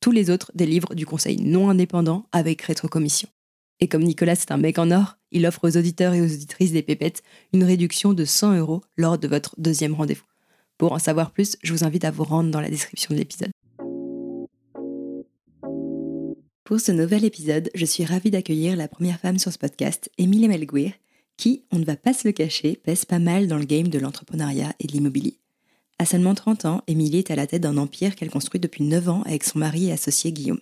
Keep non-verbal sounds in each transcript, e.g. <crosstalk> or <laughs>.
Tous les autres délivrent du conseil non indépendant avec rétrocommission. Et comme Nicolas c'est un mec en or, il offre aux auditeurs et aux auditrices des pépettes une réduction de 100 euros lors de votre deuxième rendez-vous. Pour en savoir plus, je vous invite à vous rendre dans la description de l'épisode. Pour ce nouvel épisode, je suis ravie d'accueillir la première femme sur ce podcast, Émilie Melguir, qui, on ne va pas se le cacher, pèse pas mal dans le game de l'entrepreneuriat et de l'immobilier. À seulement 30 ans, Émilie est à la tête d'un empire qu'elle construit depuis 9 ans avec son mari et associé Guillaume.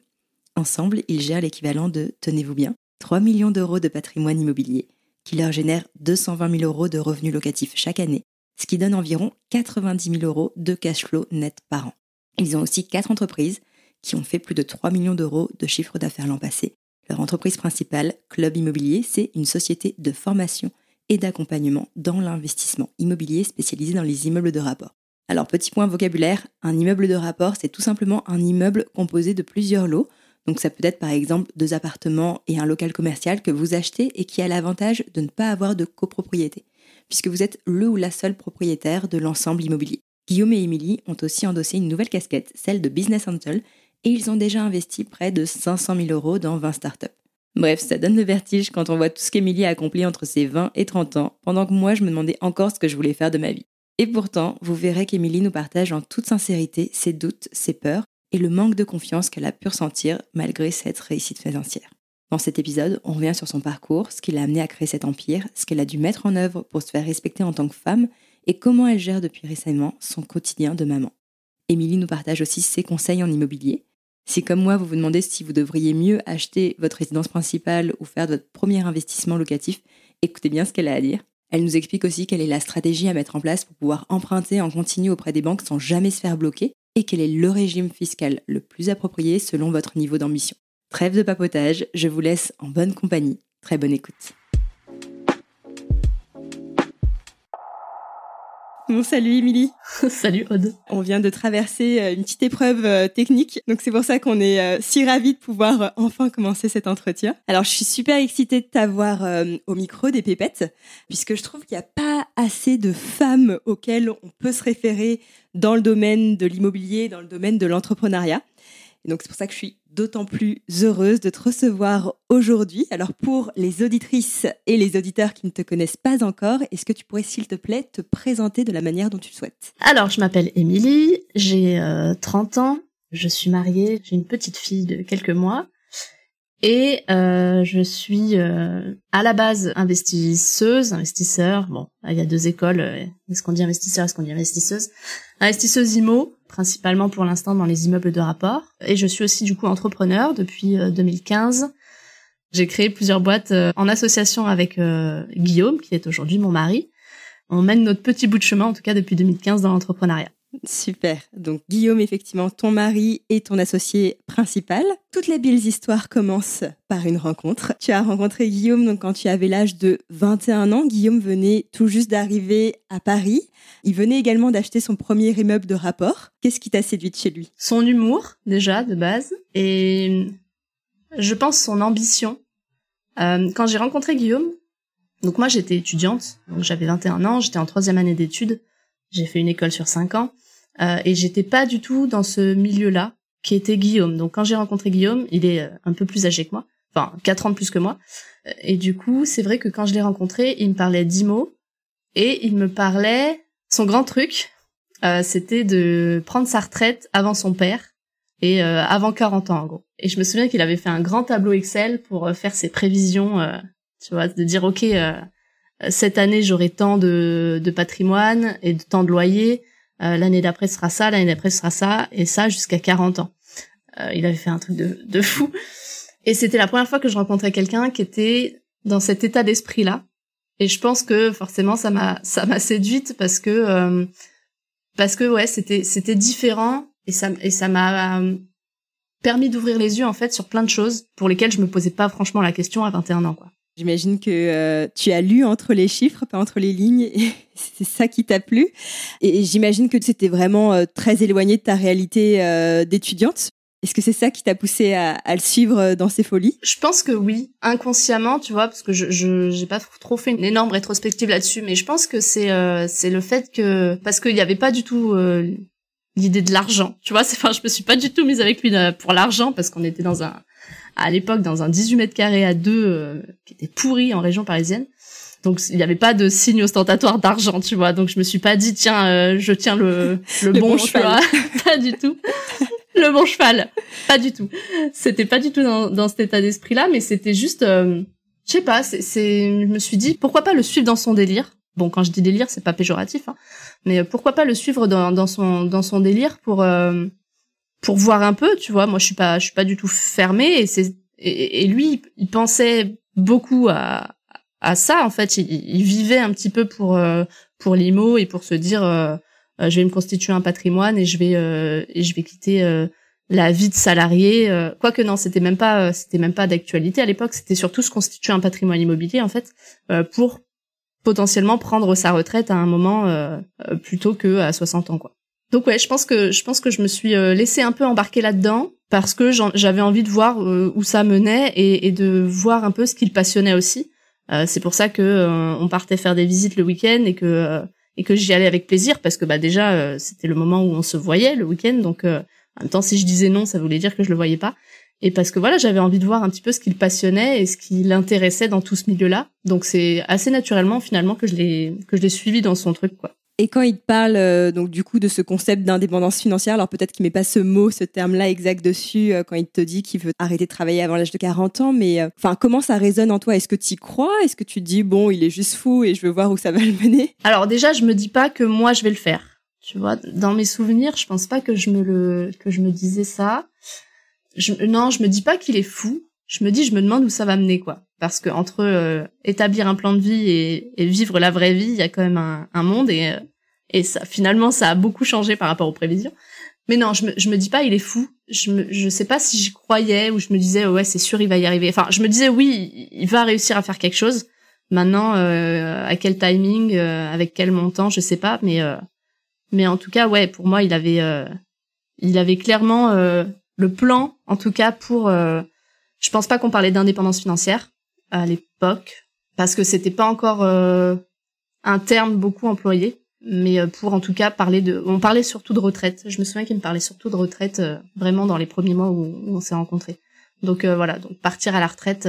Ensemble, ils gèrent l'équivalent de, tenez-vous bien, 3 millions d'euros de patrimoine immobilier, qui leur génère 220 000 euros de revenus locatifs chaque année, ce qui donne environ 90 000 euros de cash flow net par an. Ils ont aussi quatre entreprises qui ont fait plus de 3 millions d'euros de chiffre d'affaires l'an passé. Leur entreprise principale, Club Immobilier, c'est une société de formation et d'accompagnement dans l'investissement immobilier spécialisé dans les immeubles de rapport. Alors petit point vocabulaire, un immeuble de rapport, c'est tout simplement un immeuble composé de plusieurs lots. Donc ça peut être par exemple deux appartements et un local commercial que vous achetez et qui a l'avantage de ne pas avoir de copropriété, puisque vous êtes le ou la seule propriétaire de l'ensemble immobilier. Guillaume et Émilie ont aussi endossé une nouvelle casquette, celle de Business Angel, et ils ont déjà investi près de 500 000 euros dans 20 startups. Bref, ça donne le vertige quand on voit tout ce qu'Émilie a accompli entre ses 20 et 30 ans, pendant que moi je me demandais encore ce que je voulais faire de ma vie. Et pourtant, vous verrez qu'Émilie nous partage en toute sincérité ses doutes, ses peurs et le manque de confiance qu'elle a pu ressentir malgré cette réussite financière. Dans cet épisode, on revient sur son parcours, ce qui l'a amené à créer cet empire, ce qu'elle a dû mettre en œuvre pour se faire respecter en tant que femme et comment elle gère depuis récemment son quotidien de maman. Émilie nous partage aussi ses conseils en immobilier. Si comme moi vous vous demandez si vous devriez mieux acheter votre résidence principale ou faire votre premier investissement locatif, écoutez bien ce qu'elle a à dire. Elle nous explique aussi quelle est la stratégie à mettre en place pour pouvoir emprunter en continu auprès des banques sans jamais se faire bloquer et quel est le régime fiscal le plus approprié selon votre niveau d'ambition. Trêve de papotage, je vous laisse en bonne compagnie. Très bonne écoute. Bon, salut Émilie. <laughs> Salut Aude. On vient de traverser euh, une petite épreuve euh, technique, donc c'est pour ça qu'on est euh, si ravis de pouvoir enfin commencer cet entretien. Alors, je suis super excitée de t'avoir au micro des pépettes, puisque je trouve qu'il n'y a pas assez de femmes auxquelles on peut se référer dans le domaine de l'immobilier, dans le domaine de l'entrepreneuriat. Et donc, c'est pour ça que je suis d'autant plus heureuse de te recevoir aujourd'hui. Alors pour les auditrices et les auditeurs qui ne te connaissent pas encore, est-ce que tu pourrais s'il te plaît te présenter de la manière dont tu le souhaites? Alors je m'appelle Émilie, j'ai 30 ans, je suis mariée, j'ai une petite fille de quelques mois et euh, je suis euh, à la base investisseuse, investisseur. Bon, il y a deux écoles. Est-ce qu'on dit investisseur, est-ce qu'on dit investisseuse? Investisseuse IMO, principalement pour l'instant dans les immeubles de rapport. Et je suis aussi du coup entrepreneur depuis 2015. Euh, J'ai créé plusieurs boîtes euh, en association avec euh, Guillaume, qui est aujourd'hui mon mari. On mène notre petit bout de chemin, en tout cas depuis 2015, dans l'entrepreneuriat. Super. Donc Guillaume, effectivement, ton mari et ton associé principal. Toutes les belles histoires commencent par une rencontre. Tu as rencontré Guillaume donc quand tu avais l'âge de 21 ans. Guillaume venait tout juste d'arriver à Paris. Il venait également d'acheter son premier immeuble de rapport. Qu'est-ce qui t'a séduite chez lui? Son humour, déjà, de base. Et je pense son ambition. Euh, quand j'ai rencontré Guillaume, Donc moi j'étais étudiante, donc j'avais 21 ans, j'étais en troisième année d'études, j'ai fait une école sur cinq ans, euh, et j'étais pas du tout dans ce milieu-là qui était Guillaume. Donc quand j'ai rencontré Guillaume, il est euh, un peu plus âgé que moi, enfin quatre ans plus que moi, euh, et du coup c'est vrai que quand je l'ai rencontré, il me parlait d'IMO, et il me parlait, son grand truc, euh, c'était de prendre sa retraite avant son père, et euh, avant 40 ans en gros. Et je me souviens qu'il avait fait un grand tableau Excel pour euh, faire ses prévisions, euh, tu vois, de dire ok, cette année j'aurai tant de, de patrimoine et de tant de loyer, euh, l'année d'après sera ça, l'année d'après sera ça, et ça jusqu'à 40 ans. Euh, il avait fait un truc de, de fou. Et c'était la première fois que je rencontrais quelqu'un qui était dans cet état d'esprit-là. Et je pense que forcément ça m'a ça m'a séduite parce que euh, parce que ouais c'était c'était différent et ça et ça m'a euh, permis d'ouvrir les yeux en fait sur plein de choses pour lesquelles je me posais pas franchement la question à 21 ans quoi. J'imagine que euh, tu as lu entre les chiffres, pas entre les lignes, et <laughs> c'est ça qui t'a plu. Et j'imagine que c'était vraiment euh, très éloigné de ta réalité euh, d'étudiante. Est-ce que c'est ça qui t'a poussé à, à, le suivre euh, dans ses folies? Je pense que oui, inconsciemment, tu vois, parce que je j'ai pas trop fait une énorme rétrospective là-dessus, mais je pense que c'est euh, c'est le fait que parce qu'il y avait pas du tout euh, l'idée de l'argent, tu vois, enfin je me suis pas du tout mise avec lui pour l'argent parce qu'on était dans un à l'époque dans un 18 mètres carrés à deux euh, qui était pourri en région parisienne. Donc il n'y avait pas de signe ostentatoire d'argent, tu vois. Donc je me suis pas dit tiens, euh, je tiens le le, <laughs> Le bon, bon cheval, <laughs> pas du tout. le bon cheval, pas du tout. C'était pas du tout dans, dans cet état d'esprit-là, mais c'était juste, euh, je sais pas, c'est, je me suis dit pourquoi pas le suivre dans son délire? Bon, quand je dis délire, c'est pas péjoratif, hein, mais pourquoi pas le suivre dans, dans son dans son délire pour euh, pour voir un peu, tu vois. Moi, je suis pas je suis pas du tout fermée et et, lui, il pensait beaucoup à à ça en fait. Il, vivait un petit peu pour euh, pour l'IMO et pour se dire euh, euh, je vais me constituer un patrimoine et je vais euh, et je vais quitter la vie de salarié. Quoique non, c'était même pas c'était même pas d'actualité à l'époque. C'était surtout se constituer un patrimoine immobilier en fait pour potentiellement prendre sa retraite à un moment plutôt que à 60 ans quoi. Donc ouais, je pense que je pense que je me suis euh, laissé un peu embarquer là-dedans parce que j'avais envie de voir euh, où ça menait et, et de voir un peu ce qui le passionnait aussi. Euh, c'est pour ça que euh, on partait faire des visites le week-end et que euh, et que j'y allais avec plaisir parce que bah déjà euh, c'était le moment où on se voyait le week-end donc en même temps si je disais non ça voulait dire que je le voyais pas et parce que voilà j'avais envie de voir un petit peu ce qui le passionnait et ce qui l'intéressait dans tout ce milieu-là donc c'est assez naturellement finalement que je l'ai que je l'ai suivi dans son truc quoi. Et quand il te parle euh, donc du coup de ce concept d'indépendance financière, alors peut-être qu'il met pas ce mot, ce terme-là exact dessus euh, quand il te dit qu'il veut arrêter de travailler avant l'âge de 40 ans, mais euh, enfin comment ça résonne en toi? Est-ce que tu y crois? Est-ce que tu te dis bon, il est juste fou et je veux voir où ça va le mener? Alors déjà, je me dis pas que moi je vais le faire. Tu vois, dans mes souvenirs, je pense pas que je me le que je me disais ça. Je, non, je me dis pas qu'il est fou. Je me dis, je me demande où ça va mener quoi. Parce que entre euh, établir un plan de vie et, et vivre la vraie vie, il y a quand même un, un monde et euh, et ça finalement ça a beaucoup changé par rapport aux prévisions. Mais non, je me je me dis pas il est fou. Je me je sais pas si j'y croyais ou je me disais ouais c'est sûr il va y arriver. Enfin, je me disais oui il- va réussir à faire quelque chose. Maintenant, euh, à quel timing, euh, avec quel montant, je sais pas, mais euh, mais en tout cas, ouais, pour moi, il avait euh, il avait clairement euh, le plan, en tout cas pour. Je pense pas qu'on parlait d'indépendance financière à l'époque parce que c'était pas encore euh, un terme beaucoup employé, mais euh, pour en tout cas parler de. On parlait surtout de retraite. Je me souviens qu'il me parlait surtout de retraite euh, vraiment dans les premiers mois où, on s'est rencontrés. Donc voilà, donc partir à la retraite.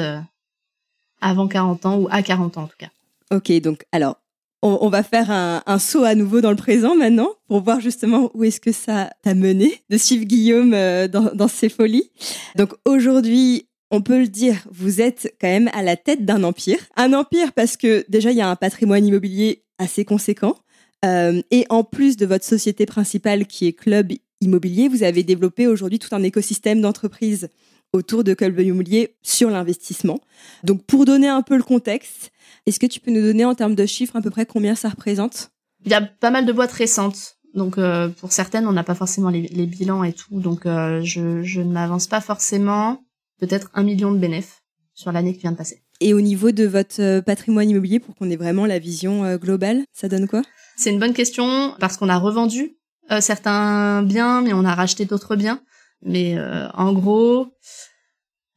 avant 40 ans ou à 40 ans en tout cas. Ok, donc alors on, va faire un, saut à nouveau dans le présent maintenant pour voir justement où est-ce que ça t'a mené de suivre Guillaume dans ses folies. Donc aujourd'hui, on peut le dire, vous êtes quand même à la tête d'un empire. Un empire parce que déjà il y a un patrimoine immobilier assez conséquent. Euh, et en plus de votre société principale qui est Club Immobilier, vous avez développé aujourd'hui tout un écosystème d'entreprises autour de Club Immobilier sur l'investissement. Donc pour donner un peu le contexte, est-ce que tu peux nous donner en termes de chiffres à peu près combien ça représente? Il y a pas mal de boîtes récentes. Donc euh, pour certaines, on n'a pas forcément les, bilans et tout. Donc euh, je ne m'avance pas forcément. Peut-être un million de bénéfices sur l'année qui vient de passer. Et au niveau de votre euh, patrimoine immobilier, pour qu'on ait vraiment la vision euh, globale, ça donne quoi? C'est une bonne question parce qu'on a revendu euh, certains biens, mais on a racheté d'autres biens. Mais euh, en gros,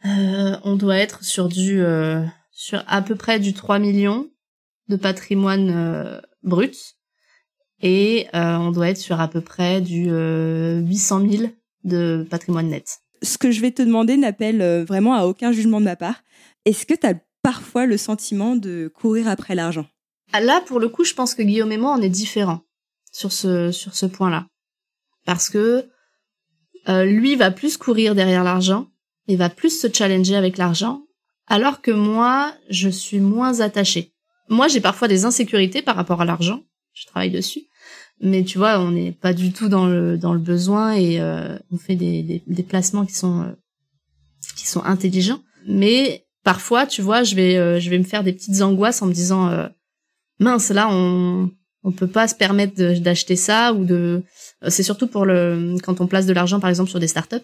euh, on doit être sur du sur à peu près du 3 millions de patrimoine brut et on doit être sur à peu près du 800 000 de patrimoine net. Ce que je vais te demander n'appelle vraiment à aucun jugement de ma part. Est-ce que tu as parfois le sentiment de courir après l'argent? Ah, Là, pour le coup, je pense que Guillaume et moi, on est différents sur ce, sur ce point-là. Parce que euh, lui va plus courir derrière l'argent, il va plus se challenger avec l'argent, alors que moi, je suis moins attachée. Moi, j'ai parfois des insécurités par rapport à l'argent, je travaille dessus, mais tu vois, on n'est pas du tout dans le dans le besoin et euh, on fait des, des, placements qui sont euh, qui sont intelligents. Mais parfois, tu vois, je vais je vais me faire des petites angoisses en me disant mince, là, on on peut pas se permettre d'acheter ça ou de euh, c'est surtout pour le quand on place de l'argent par exemple sur des startups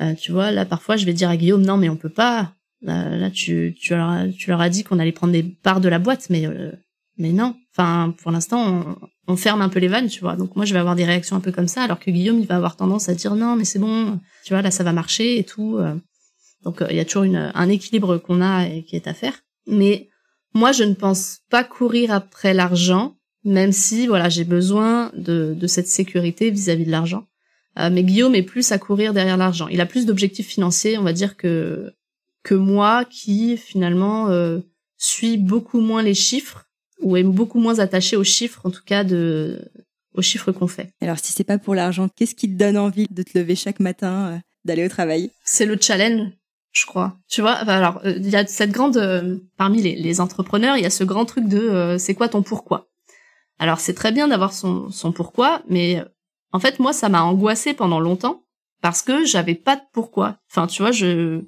euh, tu vois là parfois je vais dire à Guillaume non mais on peut pas là, tu tu leur as, tu leur as dit qu'on allait prendre des parts de la boîte mais euh, mais non enfin pour l'instant on, ferme un peu les vannes tu vois donc moi je vais avoir des réactions un peu comme ça alors que Guillaume il va avoir tendance à dire non mais c'est bon tu vois là ça va marcher et tout donc il y a toujours une un équilibre qu'on a et qui est à faire mais moi je ne pense pas courir après l'argent même si voilà j'ai besoin de, de cette sécurité vis-à-vis de l'argent. Euh, mais Guillaume est plus à courir derrière l'argent. Il a plus d'objectifs financiers, on va dire que que moi, qui finalement euh, suis beaucoup moins les chiffres ou est beaucoup moins attaché aux chiffres, en tout cas de aux chiffres qu'on fait. Alors si c'est pas pour l'argent, qu'est-ce qui te donne envie de te lever chaque matin, euh, d'aller au travail? C'est le challenge, je crois. Tu vois, alors il y a cette grande parmi les, les, entrepreneurs, il y a ce grand truc de c'est quoi ton pourquoi? Alors c'est très bien d'avoir son, son pourquoi, mais en fait moi ça m'a angoissé pendant longtemps parce que j'avais pas de pourquoi. Enfin tu vois, je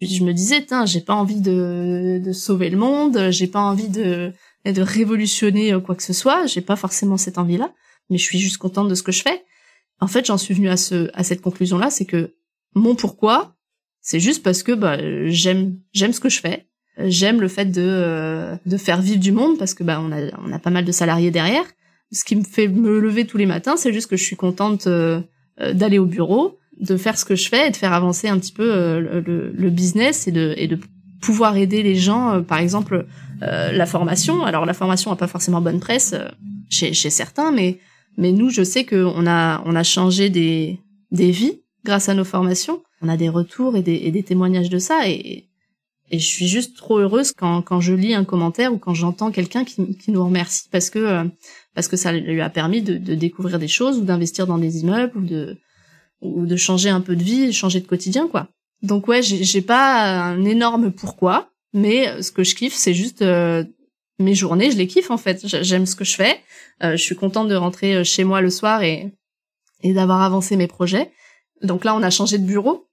je me disais tiens, j'ai pas envie de, de sauver le monde, j'ai pas envie de de révolutionner quoi que ce soit, j'ai pas forcément cette envie-là, mais je suis juste contente de ce que je fais. En fait, j'en suis venue à ce à cette conclusion là, c'est que mon pourquoi, c'est juste parce que bah j'aime j'aime ce que je fais J'aime le fait de euh, de faire vivre du monde parce que bah on a on a pas mal de salariés derrière. Ce qui me fait me lever tous les matins, c'est juste que je suis contente euh, euh, d'aller au bureau, de faire ce que je fais et de faire avancer un petit peu le, le, business et de et de pouvoir aider les gens. par exemple, la formation. Alors la formation a pas forcément bonne presse chez chez certains, mais mais nous, je sais qu'on a on a changé des des vies grâce à nos formations. On a des retours et des, et des témoignages de ça et, et je suis juste trop heureuse quand, quand je lis un commentaire ou quand j'entends quelqu'un qui, qui nous remercie parce que euh, parce que ça lui a permis de, de découvrir des choses ou d'investir dans des immeubles ou de ou de changer un peu de vie, changer de quotidien quoi. Donc ouais, j'ai pas un énorme pourquoi, mais ce que je kiffe c'est juste euh, mes journées, je les kiffe en fait. J'aime ce que je fais. Euh, je suis contente de rentrer chez moi le soir et et d'avoir avancé mes projets. Donc là, on a changé de bureau.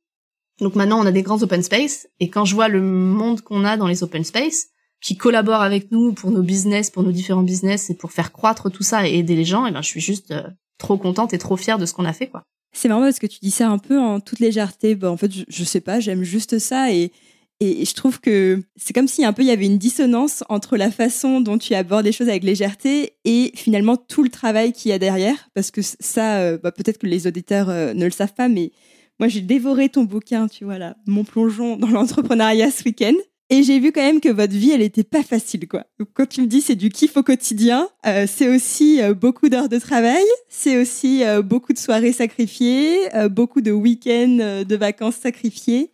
Donc maintenant, on a des grands open space, et quand je vois le monde qu'on a dans les open space, qui collaborent avec nous pour nos business, pour nos différents business, et pour faire croître tout ça et aider les gens, et ben je suis juste euh, trop contente et trop fière de ce qu'on a fait, quoi. C'est marrant parce que tu dis ça un peu en toute légèreté. Bah, en fait, je, sais pas, j'aime juste ça et, et je trouve que c'est comme si un peu il y avait une dissonance entre la façon dont tu abordes les choses avec légèreté et finalement tout le travail qu'il y a derrière. Parce que ça, euh, bah, peut-être que les auditeurs euh, ne le savent pas, mais moi, j'ai dévoré ton bouquin, tu vois là, mon plongeon dans l'entrepreneuriat ce week-end. Et j'ai vu quand même que votre vie, elle était pas facile, quoi. Donc, quand tu me dis c'est du kiff au quotidien, euh, c'est aussi beaucoup d'heures de travail, c'est aussi beaucoup de soirées sacrifiées, beaucoup de week-ends de vacances sacrifiés.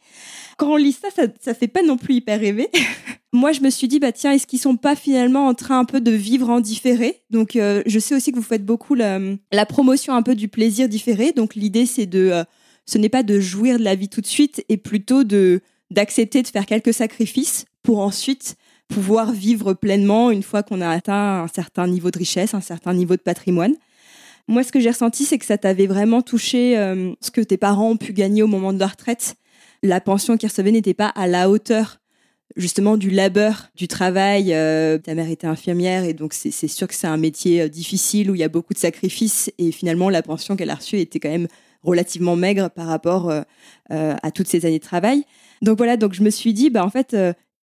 Quand on lit ça, ça, ça fait pas non plus hyper rêver. <laughs> Moi, je me suis dit, bah tiens, est-ce qu'ils sont pas finalement en train un peu de vivre en différé? Donc, je sais aussi que vous faites beaucoup la, promotion un peu du plaisir différé. Donc, l'idée, c'est de ce n'est pas de jouir de la vie tout de suite et plutôt de d'accepter de faire quelques sacrifices pour ensuite pouvoir vivre pleinement une fois qu'on a atteint un certain niveau de richesse, un certain niveau de patrimoine. Moi, ce que j'ai ressenti, c'est que ça t'avait vraiment touché euh, ce que tes parents ont pu gagner au moment de leur retraite. La pension qu'ils recevaient n'était pas à la hauteur justement du labeur, du travail. Euh, ta mère était infirmière et donc c'est sûr que c'est un métier euh, difficile où il y a beaucoup de sacrifices et finalement la pension qu'elle a reçue était quand même relativement maigre par rapport euh, à toutes ces années de travail. Donc voilà, donc je me suis dit, bah en fait,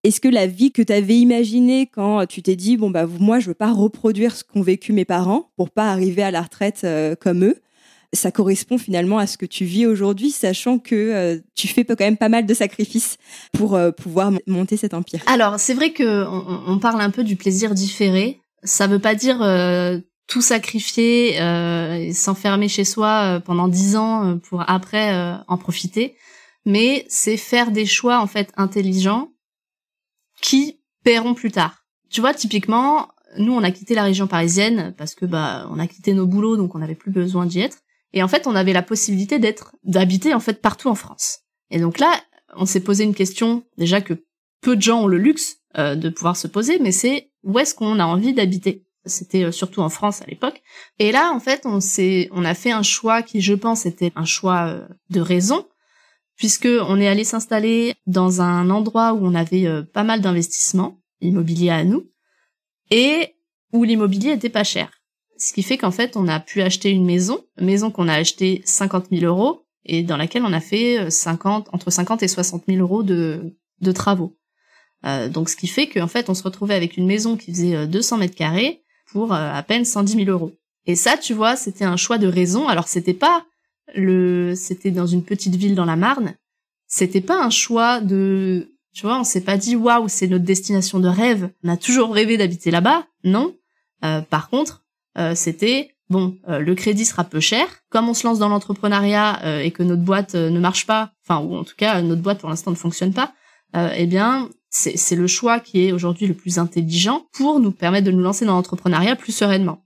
est-ce que la vie que tu avais imaginée quand tu t'es dit, bon, bah moi, je veux pas reproduire ce qu'ont vécu mes parents pour pas arriver à la retraite comme eux, ça correspond finalement à ce que tu vis aujourd'hui, sachant que euh, tu fais quand même pas mal de sacrifices pour euh, pouvoir monter cet empire. Alors, c'est vrai que on, parle un peu du plaisir différé. Ça veut pas dire euh, tout sacrifier, s'enfermer chez soi pendant dix ans pour après en profiter, mais c'est faire des choix en fait intelligents qui paieront plus tard. Tu vois, typiquement, nous on a quitté la région parisienne parce que bah on a quitté nos boulots donc on n'avait plus besoin d'y être et en fait on avait la possibilité d'être d'habiter en fait partout en France. Et donc là on s'est posé une question déjà que peu de gens ont le luxe euh, de pouvoir se poser mais c'est où est-ce qu'on a envie d'habiter? C'était euh, surtout en France à l'époque. Et là en fait on s'est on a fait un choix qui je pense était un choix euh, de raison puisque on est allé s'installer dans un endroit où on avait pas mal d'investissements immobiliers à nous et où l'immobilier était pas cher. Ce qui fait qu'en fait, on a pu acheter une maison, maison qu'on a achetée 50 000 euros et dans laquelle on a fait 50, euh, entre 50 et 60 000 euros de, de travaux. Euh, donc, ce qui fait qu'en fait, on se retrouvait avec une maison qui faisait 200 euh, mètres carrés pour euh, à peine 110 000 euros. Et ça, tu vois, c'était un choix de raison. Alors, c'était pas le, c'était dans une petite ville dans la Marne. C'était pas un choix de tu vois, on s'est pas dit waouh, c'est notre destination de rêve. On a toujours rêvé d'habiter là-bas. Non. Euh, par contre, c'était bon, euh, le crédit sera peu cher. Comme on se lance dans l'entrepreneuriat et que notre boîte ne marche pas, enfin ou en tout cas notre boîte pour l'instant ne fonctionne pas, eh bien c'est le choix qui est aujourd'hui le plus intelligent pour nous permettre de nous lancer dans l'entrepreneuriat plus sereinement.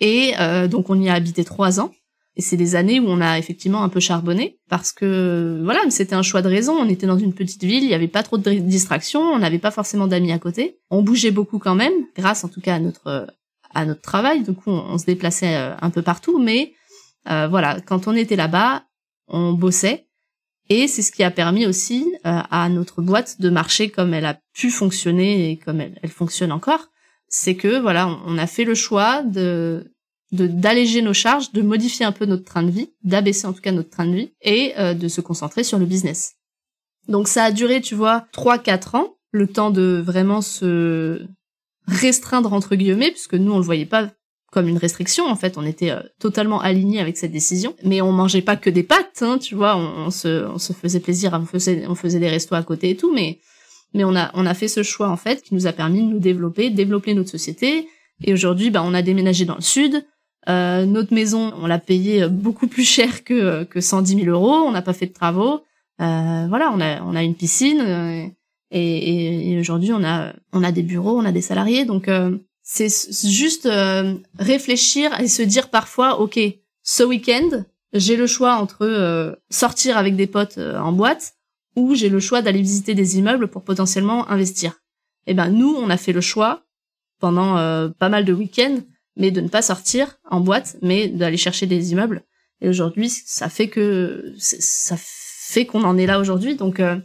Et donc on y a habité trois ans. Et c'est des années où on a effectivement un peu charbonné parce que voilà, c'était un choix de raison. On était dans une petite ville, il n'y avait pas trop de distractions, on n'avait pas forcément d'amis à côté. On bougeait beaucoup quand même, grâce en tout cas à notre à notre travail. Du coup, on, se déplaçait euh, un peu partout, mais euh, voilà, quand on était là-bas, on bossait et c'est ce qui a permis aussi euh, à notre boîte de marcher comme elle a pu fonctionner et comme elle, elle fonctionne encore. C'est que voilà, on a fait le choix de d'alléger nos charges, de modifier un peu notre train de vie, d'abaisser en tout cas notre train de vie et euh, de se concentrer sur le business. Donc ça a duré, tu vois, 3-4 ans, le temps de vraiment se restreindre entre guillemets, puisque nous on le voyait pas comme une restriction, en fait, on était euh, totalement alignés avec cette décision. Mais on mangeait pas que des pâtes, hein, tu vois, on, se, on se faisait plaisir, on faisait, on faisait des restos à côté et tout, mais mais on a on a fait ce choix en fait qui nous a permis de nous développer, développer notre société. Et aujourd'hui, bah, on a déménagé dans le sud, euh, notre maison, on l'a payée beaucoup plus cher que que 110 000 euros. On n'a pas fait de travaux. Euh, voilà, on a on a une piscine euh, et, et, aujourd'hui on a on a des bureaux, on a des salariés. Donc euh, c'est juste euh, réfléchir et se dire parfois, ok, ce week-end, j'ai le choix entre sortir avec des potes en boîte ou j'ai le choix d'aller visiter des immeubles pour potentiellement investir. Eh ben nous, on a fait le choix pendant pas mal de week-ends mais de ne pas sortir en boîte, mais d'aller chercher des immeubles. Et aujourd'hui, ça fait que ça fait qu'on en est là aujourd'hui. Donc euh,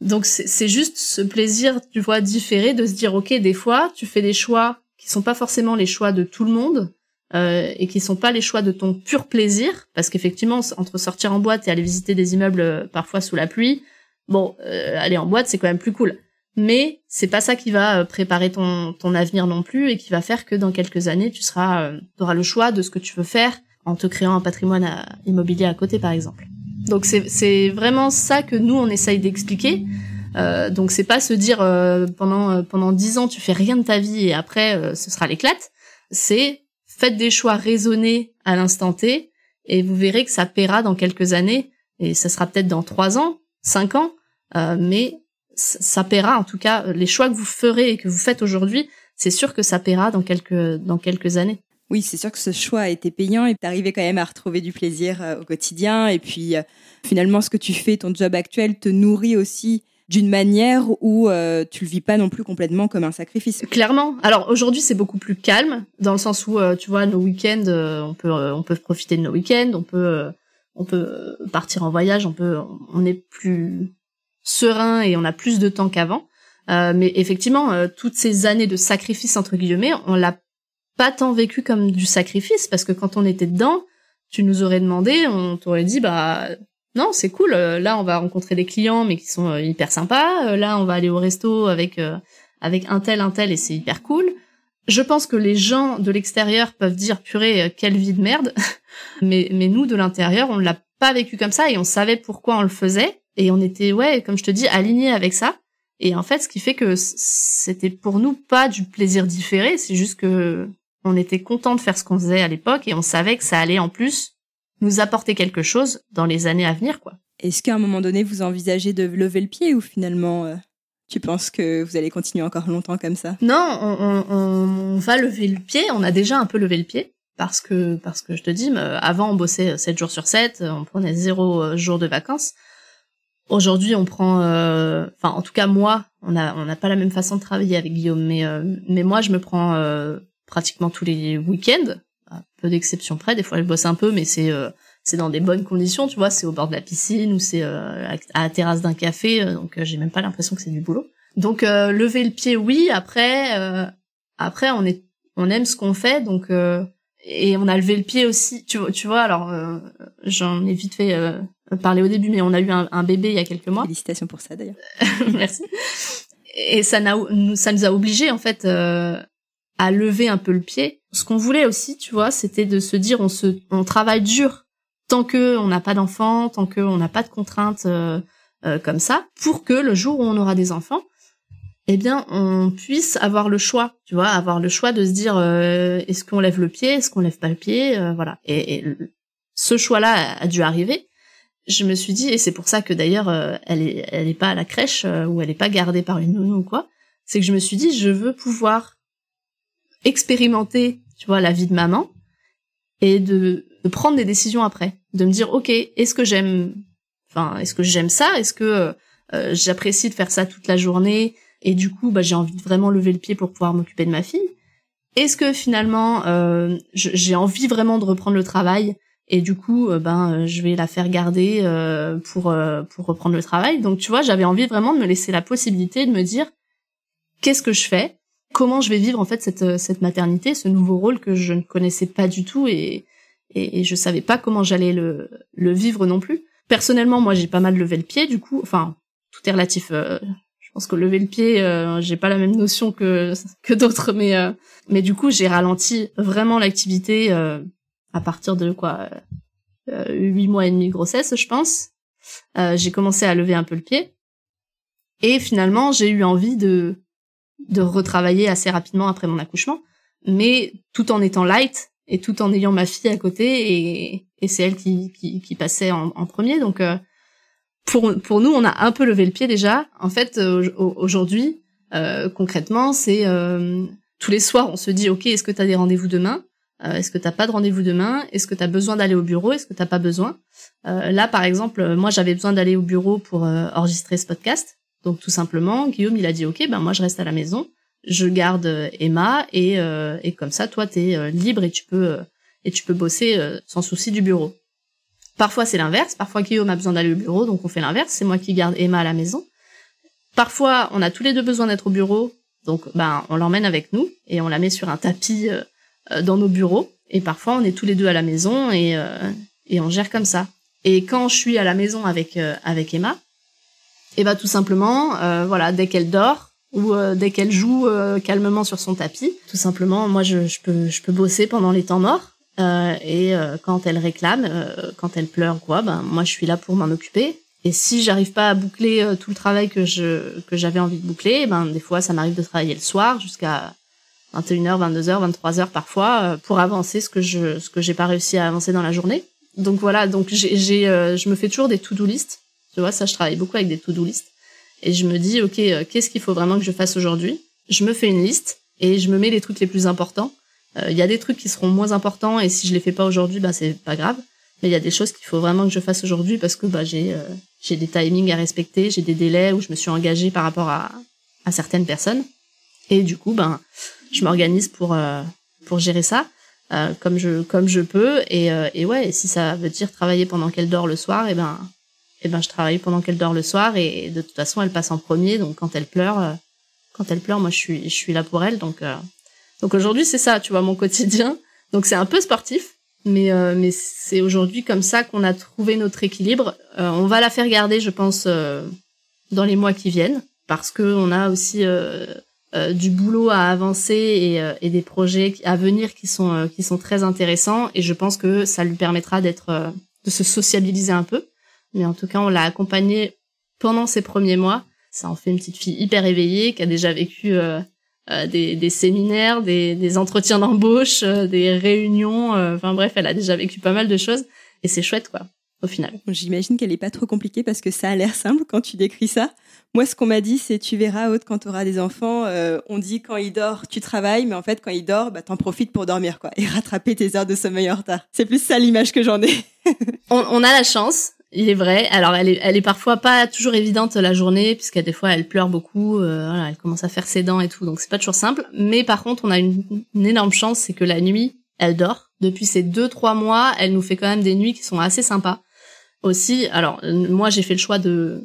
donc c'est juste ce plaisir, tu vois, différé de se dire ok, des fois, tu fais des choix qui sont pas forcément les choix de tout le monde. Euh, et qui sont pas les choix de ton pur plaisir, parce qu'effectivement, entre sortir en boîte et aller visiter des immeubles euh, parfois sous la pluie, bon, aller en boîte, c'est quand même plus cool mais c'est pas ça qui va euh, préparer ton, ton avenir non plus et qui va faire que dans quelques années tu seras euh, auras le choix de ce que tu veux faire en te créant un patrimoine euh, immobilier à côté par exemple. Donc c'est vraiment ça que nous on essaye d'expliquer. Euh, donc c'est pas se dire pendant pendant dix ans tu fais rien de ta vie et après ce sera l'éclate. C'est faites des choix raisonnés à l'instant T et vous verrez que ça paiera dans quelques années et ça sera peut-être dans trois ans, cinq ans, mais ça paiera en tout cas les choix que vous ferez et que vous faites aujourd'hui, c'est sûr que ça paiera dans quelques dans quelques années. Oui, c'est sûr que ce choix a été payant et t'arrivais quand même à retrouver du plaisir euh, au quotidien et puis euh, finalement ce que tu fais, ton job actuel te nourrit aussi d'une manière où euh, tu le vis pas non plus complètement comme un sacrifice. Clairement. Alors aujourd'hui c'est beaucoup plus calme dans le sens où tu vois nos week-ends on peut on peut profiter de nos week-ends, on peut on peut partir en voyage, on peut on est plus serein et on a plus de temps qu'avant. Euh, mais effectivement, euh, toutes ces années de sacrifice entre guillemets, on l'a pas tant vécu comme du sacrifice parce que quand on était dedans, tu nous aurais demandé, on t'aurait dit bah non c'est cool, euh, là on va rencontrer des clients mais qui sont hyper sympas, là on va aller au resto avec avec un tel un tel et c'est hyper cool. je pense que les gens de l'extérieur peuvent dire purée quelle vie de merde, <laughs> mais mais nous de l'intérieur on l'a pas vécu comme ça et on savait pourquoi on le faisait et on était ouais comme je te dis alignés avec ça et en fait ce qui fait que c'était pour nous pas du plaisir différé c'est juste que on était content de faire ce qu'on faisait à l'époque et on savait que ça allait en plus nous apporter quelque chose dans les années à venir quoi. Est-ce qu'à un moment donné vous envisagez de lever le pied ou finalement euh, tu penses que vous allez continuer encore longtemps comme ça? Non, on, on, on, va lever le pied. On a déjà un peu levé le pied parce que parce que je te dis, avant on bossait 7 jours sur 7, on prenait zéro euh, jour de vacances. Aujourd'hui, on prend, euh, enfin en tout cas moi, on a on n'a pas la même façon de travailler avec Guillaume, mais euh, mais moi je me prends pratiquement tous les week-ends, à peu d'exceptions près. Des fois je bosse un peu, mais c'est c'est dans des bonnes conditions, tu vois, c'est au bord de la piscine ou c'est à la terrasse d'un café, donc j'ai même pas l'impression que c'est du boulot. Donc lever le pied, oui. Après, après on est on aime ce qu'on fait, donc et on a levé le pied aussi. Tu, tu vois, alors euh, j'en ai vite fait euh, parler au début, mais on a eu un, bébé il y a quelques mois. Félicitations pour ça d'ailleurs. <laughs> Merci. Et ça nous a obligés en fait euh, à lever un peu le pied. Ce qu'on voulait aussi, tu vois, c'était de se dire on se, on travaille dur tant que on n'a pas d'enfants, tant que on n'a pas de contraintes comme ça, pour que le jour où on aura des enfants, eh bien, on puisse avoir le choix, tu vois, avoir le choix de se dire euh, est-ce qu'on lève le pied, est-ce qu'on lève pas le pied, euh, voilà. Et, ce choix-là a, dû arriver. Je me suis dit, et c'est pour ça que d'ailleurs euh, elle est, elle est pas à la crèche ou elle est pas gardée par une nounou ou quoi, c'est que je me suis dit je veux pouvoir expérimenter, tu vois, la vie de maman et de, prendre des décisions après, de me dire ok, est-ce que j'aime, enfin, est-ce que j'aime ça, est-ce que j'apprécie de faire ça toute la journée et du coup bah j'ai envie de vraiment lever le pied pour pouvoir m'occuper de ma fille? Est-ce que finalement euh, j'ai envie vraiment de reprendre le travail et du coup euh, ben je vais la faire garder euh, pour pour reprendre le travail? Donc tu vois, j'avais envie vraiment de me laisser la possibilité de me dire qu'est-ce que je fais Comment je vais vivre en fait cette cette maternité, ce nouveau rôle que je ne connaissais pas du tout et et, et je savais pas comment j'allais le le vivre non plus. Personnellement, moi j'ai pas mal levé le pied du coup, enfin tout est relatif je pense que lever le pied, euh, j'ai pas la même notion que <laughs> que d'autres, mais euh, mais du coup j'ai ralenti vraiment l'activité euh, à partir de quoi huit mois et demi de grossesse, je pense. j'ai commencé à lever un peu le pied et finalement j'ai eu envie de de retravailler assez rapidement après mon accouchement, mais tout en étant light et tout en ayant ma fille à côté et, et c'est elle qui, qui, qui passait en, en premier. Donc pour, pour nous, on a un peu levé le pied déjà. En fait, euh, aujourd'hui, euh, concrètement, c'est euh, tous les soirs, on se dit, ok, est-ce que tu as des rendez-vous demain? Est-ce que t'as pas de rendez-vous demain? Est-ce que tu as besoin d'aller au bureau? Est-ce que t'as pas besoin? Là, par exemple, moi, j'avais besoin d'aller au bureau pour enregistrer ce podcast. Donc, tout simplement, Guillaume, il a dit, ok, ben moi, je reste à la maison. Je garde Emma et, et comme ça, toi, t'es libre et tu peux et tu peux bosser sans souci du bureau. Parfois c'est l'inverse, parfois Guillaume a besoin d'aller au bureau, donc on fait l'inverse, c'est moi qui garde Emma à la maison. Parfois on a tous les deux besoin d'être au bureau, donc ben on l'emmène avec nous et on la met sur un tapis euh, euh, dans nos bureaux. Et parfois on est tous les deux à la maison et, euh, et on gère comme ça. Et quand je suis à la maison avec avec Emma, et ben tout simplement, voilà, dès qu'elle dort ou dès qu'elle joue calmement sur son tapis, tout simplement, moi je, je peux je peux bosser pendant les temps morts euh, et euh, quand elle réclame, euh, quand elle pleure quoi, ben moi je suis là pour m'en occuper. Et si j'arrive pas à boucler tout le travail que je que j'avais envie de boucler, ben des fois ça m'arrive de travailler le soir jusqu'à 21h, 22h, 23h parfois pour avancer ce que je ce que j'ai pas réussi à avancer dans la journée. Donc voilà, donc j'ai j'ai je me fais toujours des to-do list. Tu vois, ça je travaille beaucoup avec des to-do list. Et je me dis OK, qu'est-ce qu'il faut vraiment que je fasse aujourd'hui? Je me fais une liste et je me mets les trucs les plus importants. Il euh, y a des trucs qui seront moins importants et si je les fais pas aujourd'hui, bah c'est pas grave. Mais il y a des choses qu'il faut vraiment que je fasse aujourd'hui parce que bah j'ai euh, des timings à respecter, j'ai des délais où je me suis engagée par rapport à à certaines personnes. Et du coup ben je m'organise pour euh, pour gérer ça comme je comme je peux. Et et ouais si ça veut dire travailler pendant qu'elle dort le soir et ben et ben je travaille pendant qu'elle dort le soir et, de toute façon elle passe en premier donc quand elle pleure quand elle pleure moi je suis je suis là pour elle donc donc aujourd'hui, c'est ça, tu vois, mon <laughs> quotidien. Donc c'est un peu sportif, mais euh, mais c'est aujourd'hui comme ça qu'on a trouvé notre équilibre. Euh, on va la faire garder, je pense, euh, dans les mois qui viennent, parce que on a aussi euh, du boulot à avancer et, euh, et, des projets à venir qui sont euh, qui sont très intéressants et je pense que ça lui permettra d'être de se sociabiliser un peu mais en tout cas on l'a accompagné pendant ces premiers mois ça en fait une petite fille hyper éveillée qui a déjà vécu des, des, séminaires des, des entretiens d'embauche des réunions enfin bref elle a déjà vécu pas mal de choses et c'est chouette quoi au final. J'imagine qu'elle est pas trop compliquée parce que ça a l'air simple quand tu décris ça. Moi, ce qu'on m'a dit, c'est tu verras, Aude, quand tu auras des enfants, euh, on dit quand il dort, tu travailles, mais en fait, quand il dort, bah, t'en profites pour dormir, quoi, et rattraper tes heures de sommeil en retard. C'est plus ça l'image que j'en ai. <laughs> on, a la chance, il est vrai. Alors, elle est, elle est parfois pas toujours évidente la journée, puisqu'à des fois, elle pleure beaucoup, euh, voilà, elle commence à faire ses dents et tout, donc c'est pas toujours simple. Mais par contre, on a une, énorme chance, c'est que la nuit, elle dort. Depuis ces deux, trois mois, elle nous fait quand même des nuits qui sont assez sympas aussi. Alors moi j'ai fait le choix de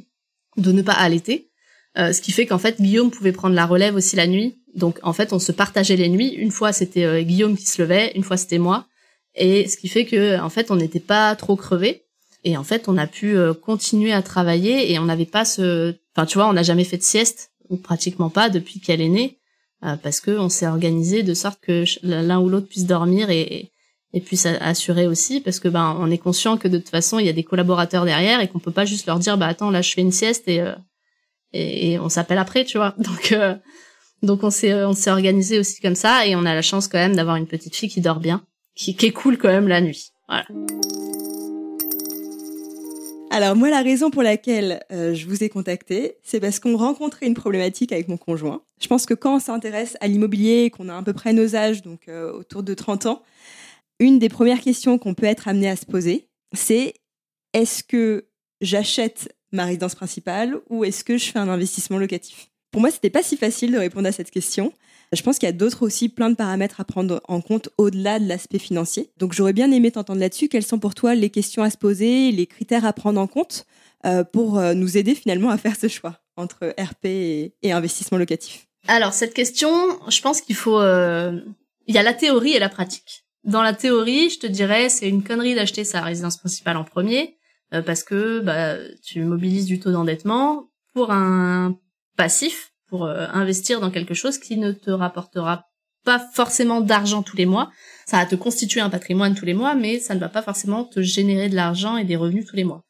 de ne pas allaiter, euh, ce qui fait qu'en fait Guillaume pouvait prendre la relève aussi la nuit. Donc en fait on se partageait les nuits. Une fois c'était euh, Guillaume qui se levait, une fois c'était moi. Et ce qui fait que en fait on n'était pas trop crevés. Et en fait on a pu euh, continuer à travailler et on n'avait pas ce, enfin tu vois on n'a jamais fait de sieste ou pratiquement pas depuis qu'elle est née parce que on s'est organisé de sorte que l'un ou l'autre puisse dormir et, et puis assurer aussi parce que ben on est conscient que de toute façon il y a des collaborateurs derrière et qu'on peut pas juste leur dire bah attends là je fais une sieste et euh, et, on s'appelle après tu vois. <laughs> Donc euh, donc on s'est on s'est organisé aussi comme ça et on a la chance quand même d'avoir une petite fille qui dort bien qui, qui est cool quand même la nuit. Voilà alors moi, la raison pour laquelle euh, je vous ai contacté, c'est parce qu'on rencontrait une problématique avec mon conjoint. Je pense que quand on s'intéresse à l'immobilier, qu'on a à peu près nos âges, donc autour de 30 ans, une des premières questions qu'on peut être amené à se poser, c'est est-ce que j'achète ma résidence principale ou est-ce que je fais un investissement locatif? Pour moi, c'était pas si facile de répondre à cette question. Je pense qu'il y a d'autres aussi plein de paramètres à prendre en compte au-delà de l'aspect financier. Donc j'aurais bien aimé t'entendre là-dessus. Quelles sont pour toi les questions à se poser, les critères à prendre en compte euh, pour euh, nous aider finalement à faire ce choix entre RP et, investissement locatif? Alors cette question, je pense qu'il faut... Euh, il y a la théorie et la pratique. Dans la théorie, je te dirais, c'est une connerie d'acheter sa résidence principale en premier, euh, parce que bah, tu mobilises du taux d'endettement pour un passif, pour euh, investir dans quelque chose qui ne te rapportera pas forcément d'argent tous les mois. Ça va te constituer un patrimoine tous les mois, mais ça ne va pas forcément te générer de l'argent et des revenus tous les mois.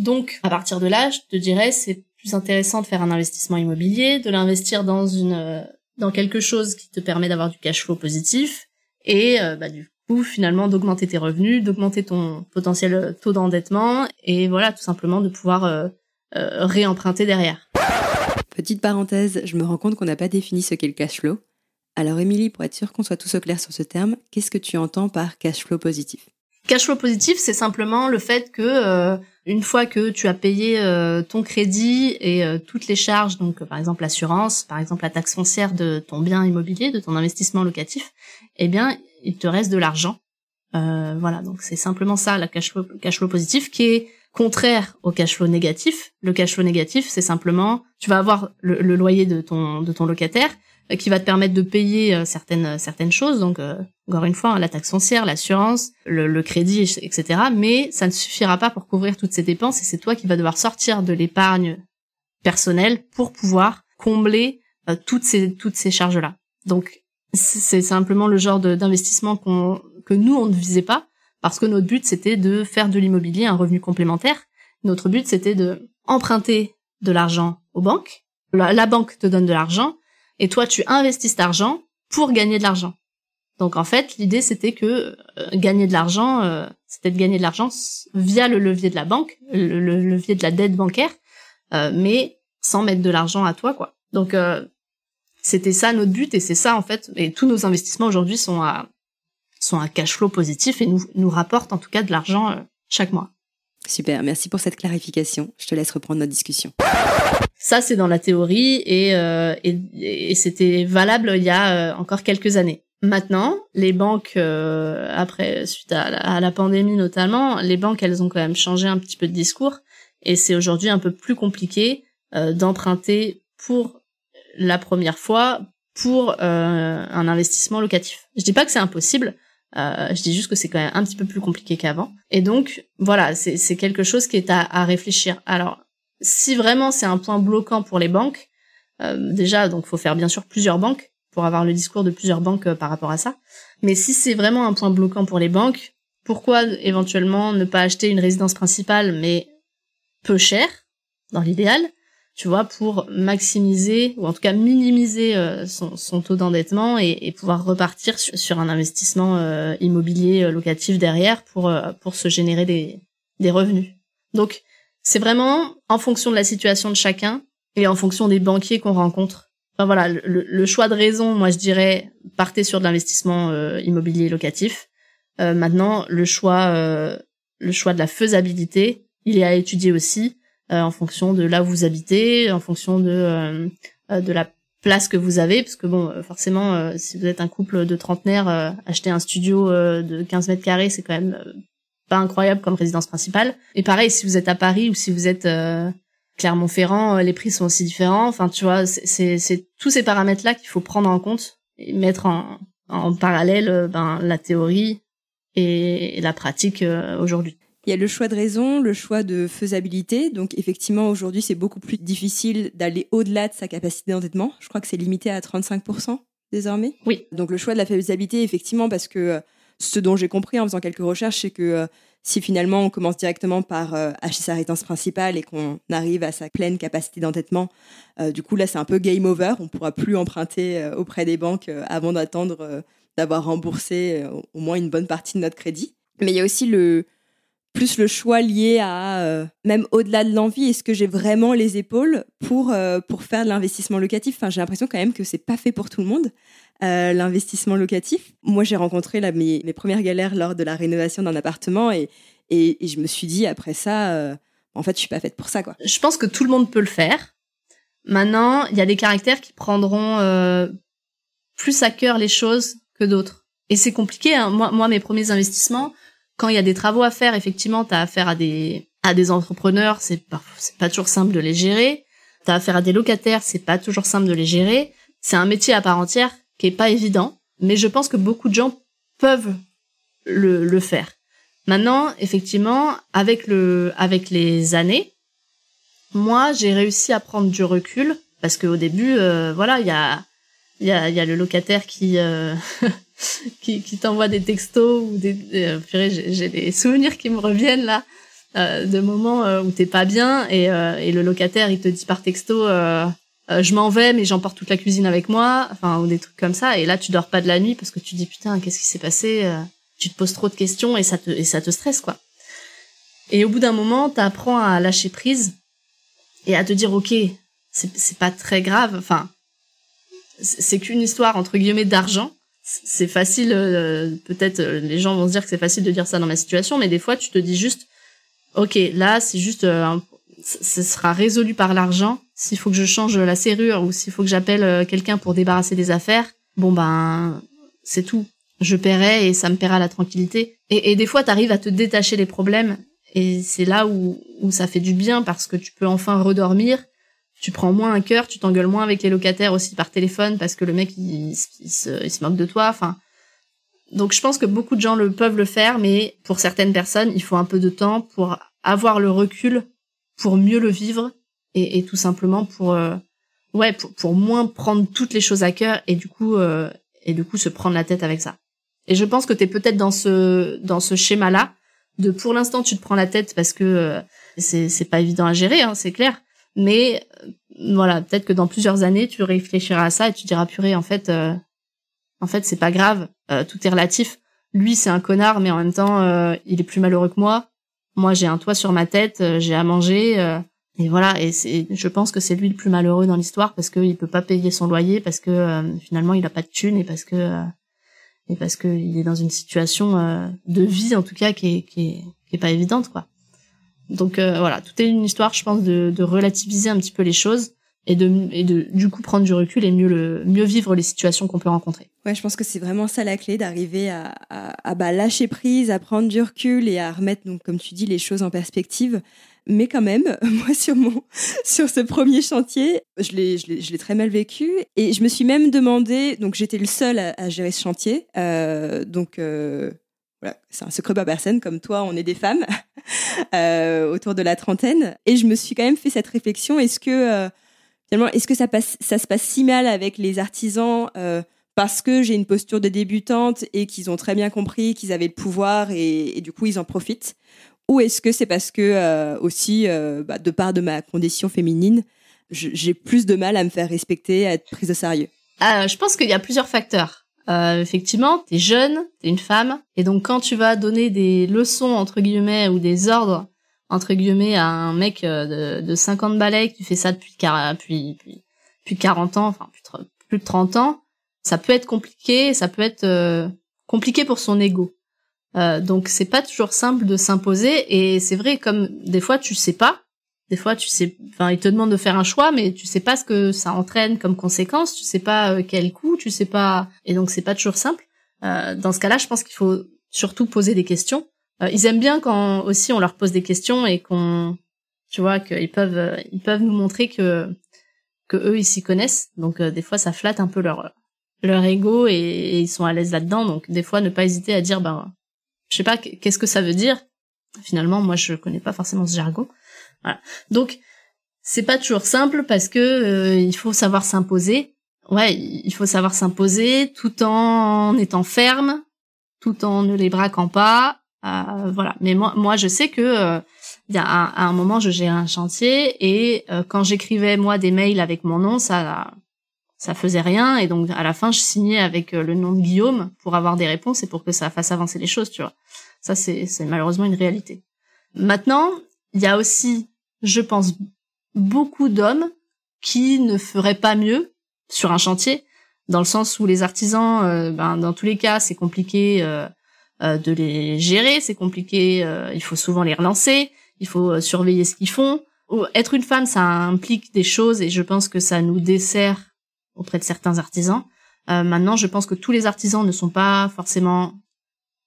Donc, à partir de là, je te dirais, c'est plus intéressant de faire un investissement immobilier, de l'investir dans une euh, dans quelque chose qui te permet d'avoir du cash flow positif et euh, bah, du coup finalement d'augmenter tes revenus, d'augmenter ton potentiel taux d'endettement et voilà tout simplement de pouvoir euh, réemprunter derrière. Petite parenthèse, je me rends compte qu'on n'a pas défini ce qu'est le cash flow. Alors Émilie, pour être sûr qu'on soit tous au clair sur ce terme, qu'est-ce que tu entends par cash flow positif? Cash flow positif, c'est simplement le fait que une fois que tu as payé ton crédit et toutes les charges, donc par exemple l'assurance, par exemple la taxe foncière de ton bien immobilier, de ton investissement locatif, eh bien, il te reste de l'argent. Euh, voilà, donc c'est simplement ça, la cash flow, cash flow positif, qui est contraire au cash flow négatif. Le cash flow négatif, c'est simplement, tu vas avoir le, loyer de ton de ton locataire euh, qui va te permettre de payer euh, certaines certaines choses, donc encore une fois, hein, la taxe foncière, l'assurance, le, le, crédit, etc. Mais ça ne suffira pas pour couvrir toutes ces dépenses et c'est toi qui vas devoir sortir de l'épargne personnelle pour pouvoir combler toutes ces toutes ces charges là. Donc c'est simplement le genre d'investissement que nous on ne visait pas parce que notre but c'était de faire de l'immobilier un revenu complémentaire. Notre but c'était de emprunter de l'argent aux banques. La, banque te donne de l'argent et toi tu investis cet argent pour gagner de l'argent. Donc en fait l'idée c'était que euh, gagner de l'argent euh, c'était de gagner de l'argent via le levier de la banque, le, levier de la dette bancaire, euh, mais sans mettre de l'argent à toi quoi. Donc c'était ça notre but et c'est ça en fait. Et tous nos investissements aujourd'hui sont à sont à cash flow positif et nous nous rapportent en tout cas de l'argent euh, chaque mois. Super, merci pour cette clarification. Je te laisse reprendre notre discussion. Ça c'est dans la théorie et euh, et, et c'était valable il y a euh, encore quelques années. Maintenant, les banques, après, suite à la, à la, pandémie notamment, les banques, elles ont quand même changé un petit peu de discours et c'est aujourd'hui un peu plus compliqué d'emprunter pour la première fois pour euh, un investissement locatif. Je dis pas que c'est impossible, euh, je dis juste que c'est quand même un petit peu plus compliqué qu'avant. Et donc voilà, c'est quelque chose qui est à, à réfléchir. Alors si vraiment c'est un point bloquant pour les banques, déjà, donc, faut faire bien sûr plusieurs banques pour avoir le discours de plusieurs banques par rapport à ça. Mais si c'est vraiment un point bloquant pour les banques, pourquoi éventuellement ne pas acheter une résidence principale mais peu cher dans l'idéal, tu vois, pour maximiser ou en tout cas minimiser euh, son, taux d'endettement et, pouvoir repartir sur, un investissement euh, immobilier euh, locatif derrière pour pour se générer des des revenus. Donc c'est vraiment en fonction de la situation de chacun et en fonction des banquiers qu'on rencontre. Enfin voilà, le, le, choix de raison, moi je dirais, partez sur de l'investissement immobilier locatif. maintenant, le choix le choix de la faisabilité, il est à étudier aussi euh, en fonction de là où vous habitez, en fonction de euh, euh, de la place que vous avez, parce que bon, forcément, si vous êtes un couple de trentenaires, acheter un studio de 15 mètres carrés, c'est quand même pas incroyable comme résidence principale. Et pareil, si vous êtes à Paris ou si vous êtes Clermont-Ferrand, les prix sont aussi différents. Enfin, tu vois, c'est tous ces paramètres-là qu'il faut prendre en compte et mettre en, en parallèle ben, la théorie et la pratique aujourd'hui. Il y a le choix de raison, le choix de faisabilité. Donc effectivement, aujourd'hui, c'est beaucoup plus difficile d'aller au-delà de sa capacité d'endettement. Je crois que c'est limité à 35% désormais. Oui. Donc le choix de la faisabilité, effectivement, parce que euh, ce dont j'ai compris en faisant quelques recherches, c'est que euh, si finalement on commence directement par euh, acheter sa résidence principale et qu'on arrive à sa pleine capacité d'endettement, du coup là c'est un peu game over. On pourra plus emprunter auprès des banques avant d'attendre d'avoir remboursé au moins une bonne partie de notre crédit. Mais il y a aussi le, plus le choix lié à euh, même au-delà de l'envie, est-ce que j'ai vraiment les épaules pour euh, pour faire de l'investissement locatif? Enfin, j'ai l'impression quand même que c'est pas fait pour tout le monde euh, l'investissement locatif. Moi, j'ai rencontré mes, mes, premières galères lors de la rénovation d'un appartement et, et, je me suis dit après ça, en fait, je suis pas faite pour ça quoi. Je pense que tout le monde peut le faire. Maintenant, il y a des caractères qui prendront plus à cœur les choses que d'autres. Et c'est compliqué. Hein. Moi, moi, mes premiers investissements quand il y a des travaux à faire, effectivement, tu as affaire à des à des entrepreneurs, c'est pas c'est pas toujours simple de les gérer. Tu as affaire à des locataires, c'est pas toujours simple de les gérer. C'est un métier à part entière qui est pas évident, mais je pense que beaucoup de gens peuvent le, le faire. Maintenant, effectivement, avec le avec les années, moi, j'ai réussi à prendre du recul parce qu'au début, euh, voilà, il y a il y a, y a le locataire qui euh, <laughs> <laughs> qui, qui t'envoie des textos ou des, euh, j'ai des souvenirs qui me reviennent là euh, de moments euh, où t'es pas bien et, euh, et le locataire il te dit par texto je m'en vais mais j'emporte toute la cuisine avec moi enfin ou des trucs comme ça. Et là tu dors pas de la nuit parce que tu dis putain qu'est-ce qui s'est passé tu te poses trop de questions et ça te et ça te stresse quoi. Et au bout d'un moment t'apprends à lâcher prise et à te dire ok c'est pas très grave enfin c'est qu'une histoire entre guillemets d'argent c'est facile, euh, peut-être euh, les gens vont se dire que c'est facile de dire ça dans ma situation, mais des fois tu te dis juste, ok, là c'est juste, euh, ce sera résolu par l'argent. S'il faut que je change la serrure ou s'il faut que j'appelle quelqu'un pour débarrasser des affaires, bon ben c'est tout. Je paierai et ça me paiera la tranquillité. Et, et des fois t'arrives à te détacher des problèmes et c'est là où, où ça fait du bien parce que tu peux enfin redormir tu prends moins un cœur, tu t'engueules moins avec les locataires aussi par téléphone parce que le mec il, se, moque de toi. Enfin, donc je pense que beaucoup de gens le peuvent le faire, mais pour certaines personnes, il faut un peu de temps pour avoir le recul, pour mieux le vivre et, tout simplement pour euh, ouais pour, moins prendre toutes les choses à cœur et du coup euh, et du coup se prendre la tête avec ça. Et je pense que tu es peut-être dans ce dans ce schéma là de pour l'instant tu te prends la tête parce que euh, c'est c'est pas évident à gérer, hein, c'est clair mais euh, voilà, peut-être que dans plusieurs années, tu réfléchiras à ça et tu diras purée, en fait, euh, en fait, c'est pas grave, euh, tout est relatif. Lui, c'est un connard, mais en même temps, il est plus malheureux que moi. Moi, j'ai un toit sur ma tête, j'ai à manger, et voilà. Et c'est, je pense que c'est lui le plus malheureux dans l'histoire parce qu'il peut pas payer son loyer, parce que finalement, il a pas de thunes et parce que et parce que il est dans une situation de vie en tout cas qui est, qui est, qui est pas évidente, quoi. Donc euh, voilà, tout est une histoire, je pense, de, relativiser un petit peu les choses et de, du coup prendre du recul et mieux vivre les situations qu'on peut rencontrer. Ouais, je pense que c'est vraiment ça la clé d'arriver à bah, lâcher prise, à prendre du recul et à remettre donc comme tu dis les choses en perspective. Mais quand même, <laughs> moi sur mon sur ce premier chantier, je l'ai je l'ai très mal vécu et je me suis même demandé donc j'étais le seul à, à gérer ce chantier euh, donc euh, c'est un secret pas personne, comme toi, on est des femmes <laughs> euh, autour de la trentaine. Et je me suis quand même fait cette réflexion est-ce que euh, finalement, est-ce que ça, se passe si mal avec les artisans euh, parce que j'ai une posture de débutante et qu'ils ont très bien compris qu'ils avaient le pouvoir et, du coup ils en profitent? Ou est-ce que c'est parce que aussi, bah, de part de ma condition féminine, j'ai plus de mal à me faire respecter, à être prise au sérieux? Ah, Je pense qu'il y a plusieurs facteurs. Euh, effectivement, t'es jeune, t'es une femme, et donc quand tu vas donner des leçons entre guillemets ou des ordres entre guillemets à un mec de, de 50 balais, que tu fais ça depuis depuis, depuis, 40 ans, enfin plus de 30 ans, ça peut être compliqué, ça peut être euh, compliqué pour son ego. Euh, donc c'est pas toujours simple de s'imposer et c'est vrai comme des fois tu sais pas, des fois tu sais, enfin il te demande de faire un choix mais tu sais pas ce que ça entraîne comme conséquence, tu sais pas euh, quel coût, tu sais pas et donc c'est pas toujours simple. Euh, dans ce cas-là, je pense qu'il faut surtout poser des questions. Euh, ils aiment bien quand aussi on leur pose des questions et qu'on, tu vois, qu'ils peuvent ils peuvent nous montrer que que eux ils s'y connaissent. Donc des fois ça flatte un peu leur leur ego et, ils sont à l'aise là-dedans. Donc des fois, ne pas hésiter à dire, ben, je sais pas, qu'est-ce que ça veut dire? Finalement, moi, je connais pas forcément ce jargon. Voilà. Donc c'est pas toujours simple parce que euh, il faut savoir s'imposer. Ouais, il faut savoir s'imposer tout en étant ferme, tout en ne les braquant pas. Euh, voilà. Mais moi, moi, je sais que euh, y a un, à un moment, je gérais un chantier et quand j'écrivais moi des mails avec mon nom, ça ça faisait rien et donc à la fin je signais avec euh, le nom de Guillaume pour avoir des réponses et pour que ça fasse avancer les choses tu vois ça c'est malheureusement une réalité maintenant il y a aussi je pense beaucoup d'hommes qui ne feraient pas mieux sur un chantier dans le sens où les artisans euh, ben dans tous les cas c'est compliqué euh, de les gérer c'est compliqué il faut souvent les relancer il faut surveiller ce qu'ils font être une femme ça implique des choses et je pense que ça nous dessert auprès de certains artisans. Euh, maintenant, je pense que tous les artisans ne sont pas forcément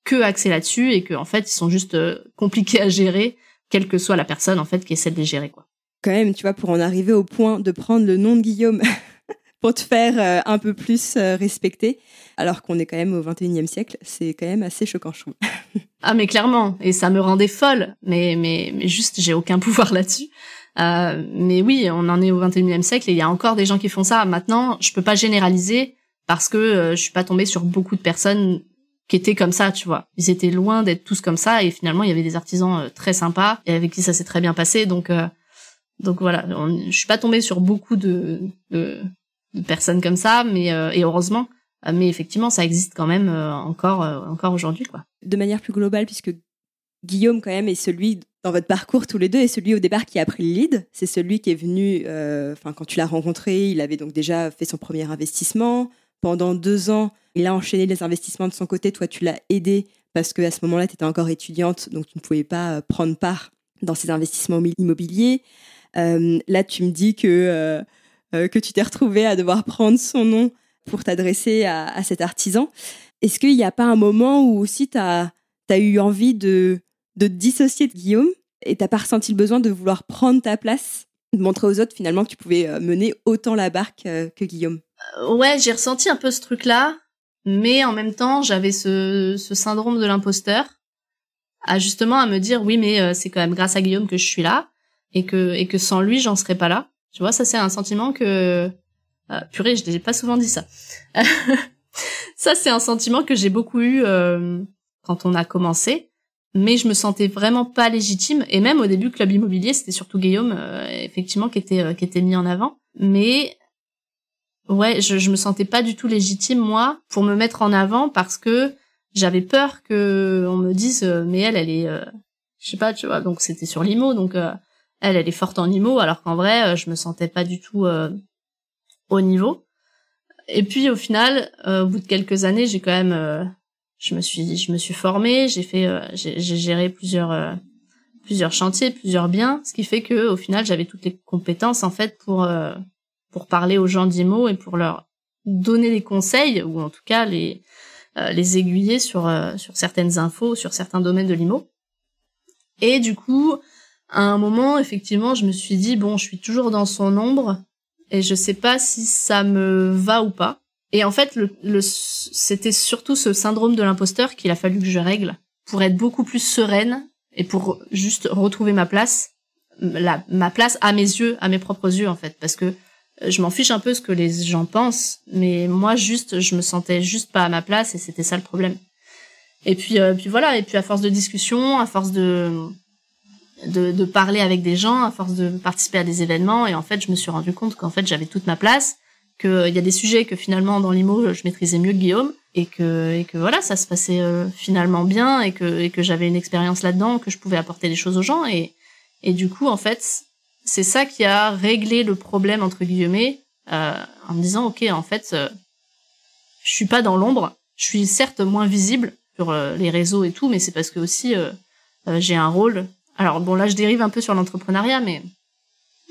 que axés là-dessus et qu'en en fait, ils sont juste euh, compliqués à gérer, quelle que soit la personne en fait qui essaie de les gérer, quoi. Quand même, tu vois, pour en arriver au point de prendre le nom de Guillaume <laughs> pour te faire euh, un peu plus respecter, alors qu'on est quand même au 21e siècle, c'est quand même assez choquant, je trouve. <laughs> ah mais clairement, et ça me rendait folle, mais mais mais juste j'ai aucun <laughs> pouvoir là-dessus. Euh, mais oui, on en est au 21e siècle et il y a encore des gens qui font ça. Maintenant, je peux pas généraliser parce que euh, je suis pas tombée sur beaucoup de personnes qui étaient comme ça, tu vois. Ils étaient loin d'être tous comme ça et finalement il y avait des artisans euh, très sympas et avec qui ça s'est très bien passé. Donc donc voilà, je suis pas tombée sur beaucoup de, de, de personnes comme ça, mais et heureusement. Mais effectivement, ça existe quand même encore encore aujourd'hui, quoi. De manière plus globale, puisque Guillaume quand même est celui dans votre parcours tous les deux est celui au départ qui a pris le lead. C'est celui qui est venu, euh, enfin quand tu l'as rencontré, il avait donc déjà fait son premier investissement. Pendant deux ans, il a enchaîné les investissements de son côté. Toi, tu l'as aidé parce qu'à ce moment-là, tu étais encore étudiante, donc tu ne pouvais pas euh, prendre part dans ces investissements immobiliers. Euh, là, tu me dis que, que tu t'es retrouvé à devoir prendre son nom pour t'adresser à, cet artisan. Est-ce qu'il n'y a pas un moment où aussi tu as, eu envie de de te dissocier de Guillaume et t'as pas ressenti le besoin de vouloir prendre ta place, de montrer aux autres finalement que tu pouvais euh, mener autant la barque euh, que Guillaume? Euh, ouais, j'ai ressenti un peu ce truc-là, mais en même temps, j'avais ce, ce syndrome de l'imposteur, à justement à me dire oui, mais c'est quand même grâce à Guillaume que je suis là et que et que sans lui, j'en serais pas là. Tu vois, ça c'est un sentiment que purée, je n'ai pas souvent dit ça. <laughs> ça c'est un sentiment que j'ai beaucoup eu quand on a commencé mais je me sentais vraiment pas légitime et même au début club immobilier c'était surtout Guillaume euh, effectivement qui était euh, qui était mis en avant mais ouais je je me sentais pas du tout légitime moi pour me mettre en avant parce que j'avais peur que on me dise euh, mais elle elle est je sais pas tu vois. Donc c'était sur l'IMO. Donc elle elle est forte en IMO alors qu'en vrai je me sentais pas du tout au niveau. Et puis au final au bout de quelques années j'ai quand même je me suis je me suis formée, j'ai fait euh, j'ai géré plusieurs euh, plusieurs chantiers, plusieurs biens, ce qui fait que au final j'avais toutes les compétences en fait pour euh, pour parler aux gens d'IMO et pour leur donner des conseils ou en tout cas les les aiguiller sur sur certaines infos, sur certains domaines de l'IMO. Et du coup, à un moment effectivement, je me suis dit bon, je suis toujours dans son ombre et je sais pas si ça me va ou pas. Et en fait, le, le c'était surtout ce syndrome de l'imposteur qu'il a fallu que je règle pour être beaucoup plus sereine et pour juste retrouver ma place, la, ma place à mes yeux, à mes propres yeux en fait, parce que je m'en fiche un peu ce que les gens pensent, mais moi juste, je me sentais juste pas à ma place et c'était ça le problème. Et puis, euh, puis voilà. Et puis à force de discussion, à force de, de, de parler avec des gens, à force de participer à des événements, et en fait, je me suis rendu compte qu'en fait, j'avais toute ma place, qu'il y a des sujets que finalement dans l'IMO, je maîtrisais mieux que Guillaume, et que, et que voilà, ça se passait euh, finalement bien, et que, et que j'avais une expérience là-dedans, que je pouvais apporter des choses aux gens, et, et du coup, en fait, c'est ça qui a réglé le problème entre guillemets, euh, en me disant, ok, en fait, euh, je suis pas dans l'ombre, je suis certes moins visible sur euh, les réseaux et tout, mais c'est parce que aussi euh, j'ai un rôle. Alors bon, là, je dérive un peu sur l'entrepreneuriat, mais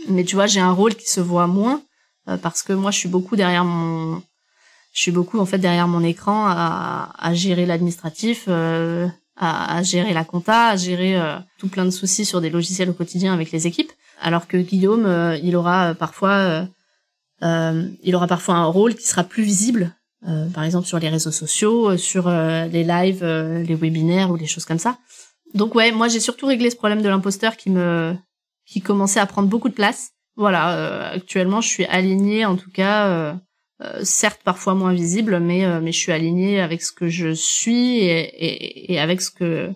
mais tu vois, j'ai un rôle qui se voit moins parce que moi, je suis beaucoup derrière mon je suis beaucoup en fait derrière mon écran à, gérer l'administratif, à, à, gérer la compta, à gérer tout plein de soucis sur des logiciels au quotidien avec les équipes. Alors que Guillaume, euh, il aura parfois, il aura parfois un rôle qui sera plus visible, par exemple sur les réseaux sociaux, sur les lives, les webinaires ou des choses comme ça. Donc ouais, moi j'ai surtout réglé ce problème de l'imposteur qui me, qui commençait à prendre beaucoup de place. Voilà, actuellement je suis alignée en tout cas euh, certes parfois moins visible, mais euh, mais je suis alignée avec ce que je suis et, et, et, avec ce que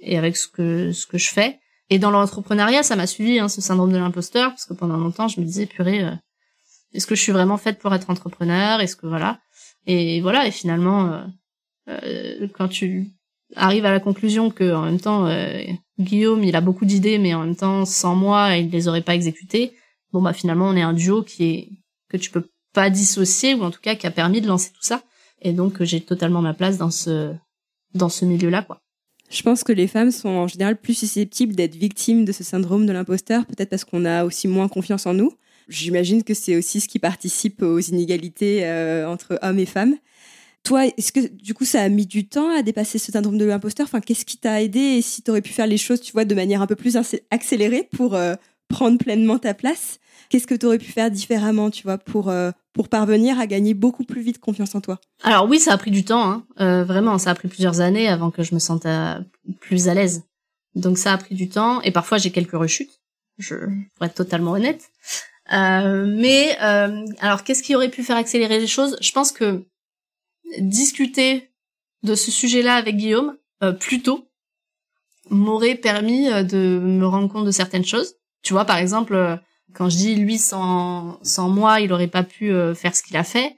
et avec ce que ce que je fais. Et dans l'entrepreneuriat, ça m'a suivi hein, ce syndrome de l'imposteur parce que pendant longtemps, je me disais purée, euh, est-ce que je suis vraiment faite pour être entrepreneur? Est-ce que voilà Et voilà. Et finalement, quand tu arrives à la conclusion que en même temps Guillaume, il a beaucoup d'idées, mais en même temps sans moi, il les aurait pas exécutées. Bon bah finalement, on est un duo qui est que tu peux pas dissocié ou en tout cas qui a permis de lancer tout ça. Et donc j'ai totalement ma place dans ce dans ce milieu-là quoi. Je pense que les femmes sont en général plus susceptibles d'être victimes de ce syndrome de l'imposteur, peut-être parce qu'on a aussi moins confiance en nous. J'imagine que c'est aussi ce qui participe aux inégalités euh, entre hommes et femmes. Toi, est-ce que du coup ça a mis du temps à dépasser ce syndrome de l'imposteur? Enfin, qu'est-ce qui t'a aidé? Et si tu aurais pu faire les choses, tu vois, de manière un peu plus accélérée pour euh, prendre pleinement ta place Qu'est-ce que tu aurais pu faire différemment, tu vois, pour euh, pour parvenir à gagner beaucoup plus vite confiance en toi Alors oui, ça a pris du temps, hein. euh, vraiment, ça a pris plusieurs années avant que je me sente euh, plus à l'aise. Donc ça a pris du temps et parfois j'ai quelques rechutes, je pour être totalement honnête. Euh, mais alors qu'est-ce qui aurait pu faire accélérer les choses? Je pense que discuter de ce sujet-là avec Guillaume plus tôt m'aurait permis de me rendre compte de certaines choses. Tu vois, par exemple, quand je dis lui sans sans moi, il aurait pas pu euh, faire ce qu'il a fait.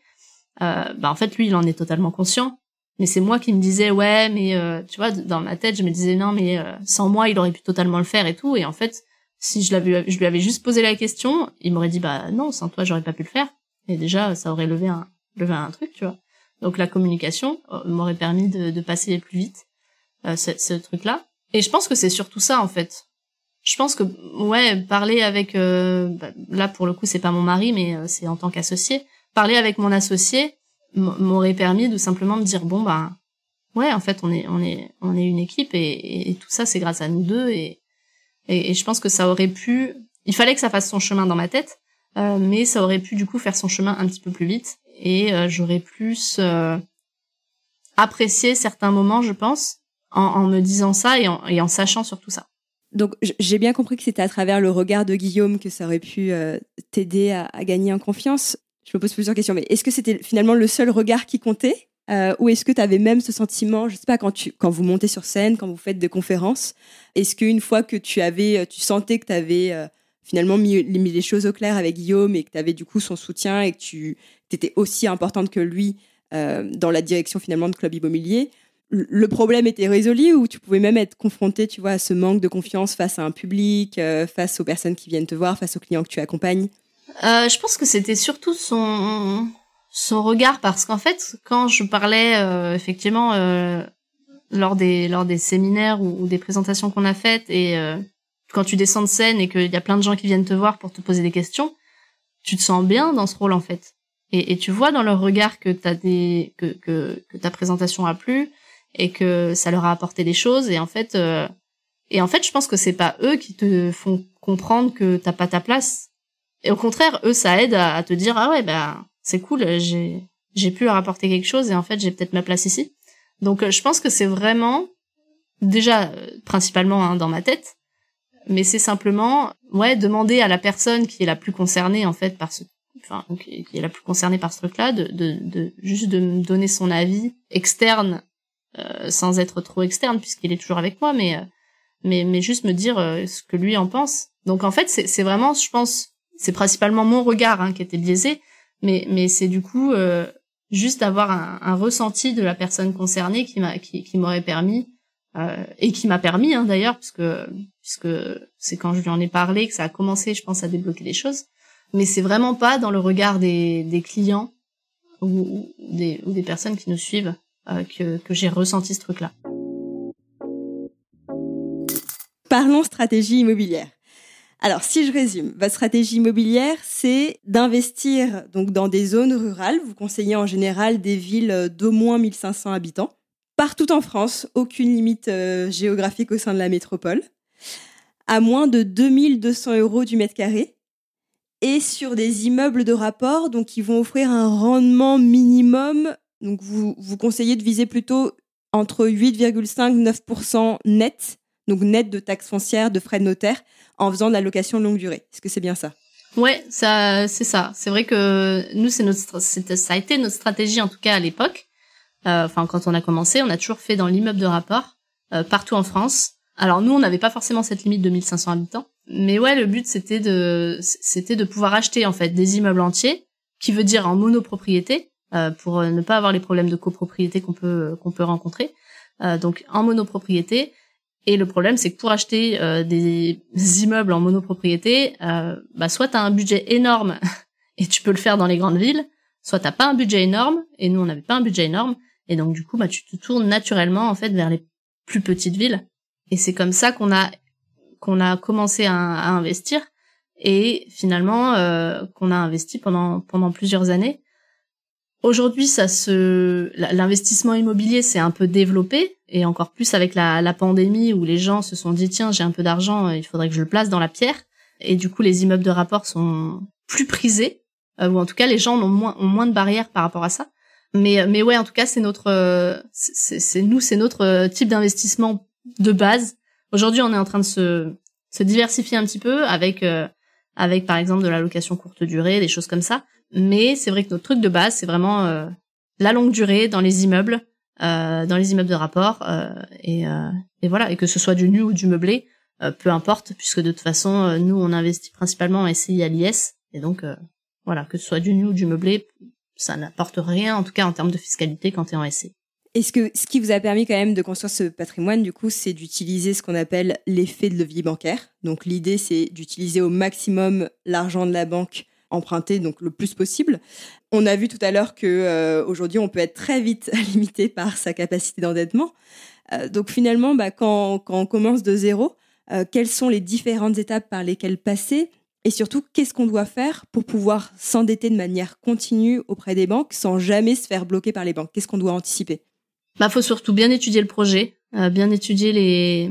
Euh, bah en fait lui, il en est totalement conscient. Mais c'est moi qui me disais ouais, mais euh, tu vois, dans ma tête, je me disais non, mais euh, sans moi, il aurait pu totalement le faire et tout. Et en fait, si je l'avais, je lui avais juste posé la question, il m'aurait dit bah non, sans toi, j'aurais pas pu le faire. Et déjà, ça aurait levé un levé un truc, tu vois. Donc la communication m'aurait permis de, de passer plus vite ce, ce truc-là. Et je pense que c'est surtout ça en fait je pense que ouais parler avec euh, bah, là pour le coup c'est pas mon mari mais euh, c'est en tant qu'associé. Parler avec mon associé m'aurait permis de simplement me dire bon bah ouais en fait on est on est on est une équipe et, et tout ça c'est grâce à nous deux et, et, je pense que ça aurait pu il fallait que ça fasse son chemin dans ma tête euh, mais ça aurait pu du coup faire son chemin un petit peu plus vite et j'aurais plus apprécié certains moments je pense en, en me disant ça et en, et en sachant surtout ça donc j'ai bien compris que c'était à travers le regard de Guillaume que ça aurait pu euh, t'aider à, gagner en confiance. Je me pose plusieurs questions, mais est-ce que c'était finalement le seul regard qui comptait euh, ou est-ce que tu avais même ce sentiment, je sais pas, quand, tu, quand vous montez sur scène, quand vous faites des conférences, est-ce qu'une fois que tu avais, euh, tu sentais que tu avais finalement mis, mis, les choses au clair avec Guillaume et que tu avais du coup son soutien et que tu étais aussi importante que lui dans la direction finalement de Club Immobilier, le problème était résolu ou tu pouvais même être confronté, tu vois, à ce manque de confiance face à un public, euh, face aux personnes qui viennent te voir, face aux clients que tu accompagnes? Euh, Je pense que c'était surtout son son regard parce qu'en fait, quand je parlais euh, effectivement euh, lors des lors des séminaires ou, des présentations qu'on a faites et quand tu descends de scène et qu'il y a plein de gens qui viennent te voir pour te poser des questions, tu te sens bien dans ce rôle en fait. Et, et tu vois dans leur regard que t'as des que que ta présentation a plu, et que ça leur a apporté des choses. Et en fait euh, et en fait je pense que c'est pas eux qui te font comprendre que t'as pas ta place. Et au contraire eux ça aide à, te dire ah ouais bah c'est cool j'ai j'ai pu leur apporter quelque chose et en fait j'ai peut-être ma place ici. Donc euh, je pense que c'est vraiment déjà euh, principalement hein, dans ma tête. Mais c'est simplement ouais demander à la personne qui est la plus concernée en fait par ce enfin qui est la plus concernée par ce truc-là, de, de, de juste de me donner son avis externe sans être trop externe puisqu'il est toujours avec moi, mais euh, mais mais juste me dire euh, ce que lui en pense. Donc en fait c'est vraiment je pense c'est principalement mon regard hein, qui était biaisé, mais mais c'est du coup juste d'avoir un, un, ressenti de la personne concernée qui m'a qui, qui m'aurait permis euh, et qui m'a permis hein, d'ailleurs puisque puisque c'est quand je lui en ai parlé que ça a commencé je pense à débloquer des choses mais c'est vraiment pas dans le regard des, des clients ou, des, ou des personnes qui nous suivent euh, que, que j'ai ressenti ce truc là parlons stratégie immobilière alors, si je résume, votre stratégie immobilière, c'est d'investir donc dans des zones rurales. Vous conseillez en général des villes d'au moins 1500 habitants partout en France, aucune limite euh, géographique au sein de la métropole, à moins de 2200 euros du mètre carré, et sur des immeubles de rapport, donc qui vont offrir un rendement minimum. Donc vous, vous conseillez de viser plutôt entre 8,5-9% net, donc net de taxes foncières, de frais de notaire, en faisant de la location longue durée. Est-ce que c'est bien ça? Ouais, ça, c'est ça. C'est vrai que nous, c'est notre, ça a été notre stratégie en tout cas à l'époque. Euh, enfin quand on a commencé, on a toujours fait dans l'immeuble de rapport euh, partout en France. Alors nous, on n'avait pas forcément cette limite de 1500 habitants, mais ouais, le but c'était de c'était de pouvoir acheter en fait des immeubles entiers, qui veut dire en monopropriété, pour ne pas avoir les problèmes de copropriété qu'on peut qu'on peut rencontrer. Euh, donc en monopropriété. Et le problème, c'est que pour acheter euh, des <laughs> immeubles en monopropriété, bah soit t'as un budget énorme <laughs> et tu peux le faire dans les grandes villes, soit t'as pas un budget énorme et nous on n'avait pas un budget énorme et donc du coup, bah, tu te tournes naturellement en fait vers les plus petites villes. Et c'est comme ça qu'on a qu'on a commencé à, investir et finalement euh, qu'on a investi pendant pendant plusieurs années. Aujourd'hui, ça se l'investissement immobilier s'est un peu développé et encore plus avec la, pandémie où les gens se sont dit tiens j'ai un peu d'argent, il faudrait que je le place dans la pierre. Et du coup, les immeubles de rapport sont plus prisés euh, ou en tout cas les gens ont moins de barrières par rapport à ça. Mais mais ouais, en tout cas, c'est notre euh, c'est nous, c'est notre euh, type d'investissement de base. Aujourd'hui, on est en train de se diversifier un petit peu avec euh, avec par exemple de la location courte durée, des choses comme ça. Mais c'est vrai que notre truc de base, c'est vraiment la longue durée dans les immeubles, dans les immeubles de rapport et et voilà, et que ce soit du nu ou du meublé, peu importe, puisque de toute façon, nous on investit principalement en SCI à l'IS, et donc voilà, que ce soit du nu ou du meublé, ça n'apporte rien, en tout cas en termes de fiscalité quand tu es en SC. Est-ce que ce qui vous a permis quand même de construire ce patrimoine, du coup, c'est d'utiliser ce qu'on appelle l'effet de levier bancaire? Donc l'idée, c'est d'utiliser au maximum l'argent de la banque emprunté, donc le plus possible. On a vu tout à l'heure que euh, aujourd'hui, on peut être très vite <laughs> limité par sa capacité d'endettement. Euh, donc finalement, bah, quand, quand, on commence de zéro, euh, quelles sont les différentes étapes par lesquelles passer? Et surtout, qu'est-ce qu'on doit faire pour pouvoir s'endetter de manière continue auprès des banques sans jamais se faire bloquer par les banques? Qu'est-ce qu'on doit anticiper? Bah, faut surtout bien étudier le projet, euh, bien étudier les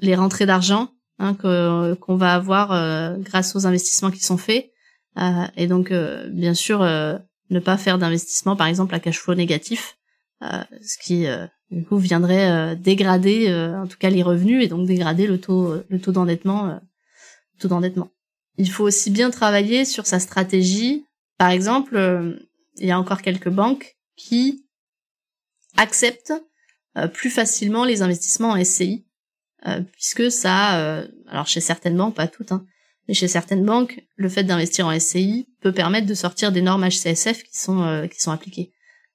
les rentrées d'argent hein, que qu'on va avoir euh, grâce aux investissements qui sont faits, euh, et donc bien sûr ne pas faire d'investissement, par exemple à cash flow négatif, ce qui du coup viendrait dégrader en tout cas les revenus et donc dégrader le taux le taux d'endettement taux d'endettement il faut aussi bien travailler sur sa stratégie. Par exemple, euh, il y a encore quelques banques qui acceptent euh, plus facilement les investissements en SCI, euh, puisque ça, alors chez certaines banques, pas toutes, hein, mais chez certaines banques, le fait d'investir en SCI peut permettre de sortir des normes HCSF qui sont qui sont appliquées.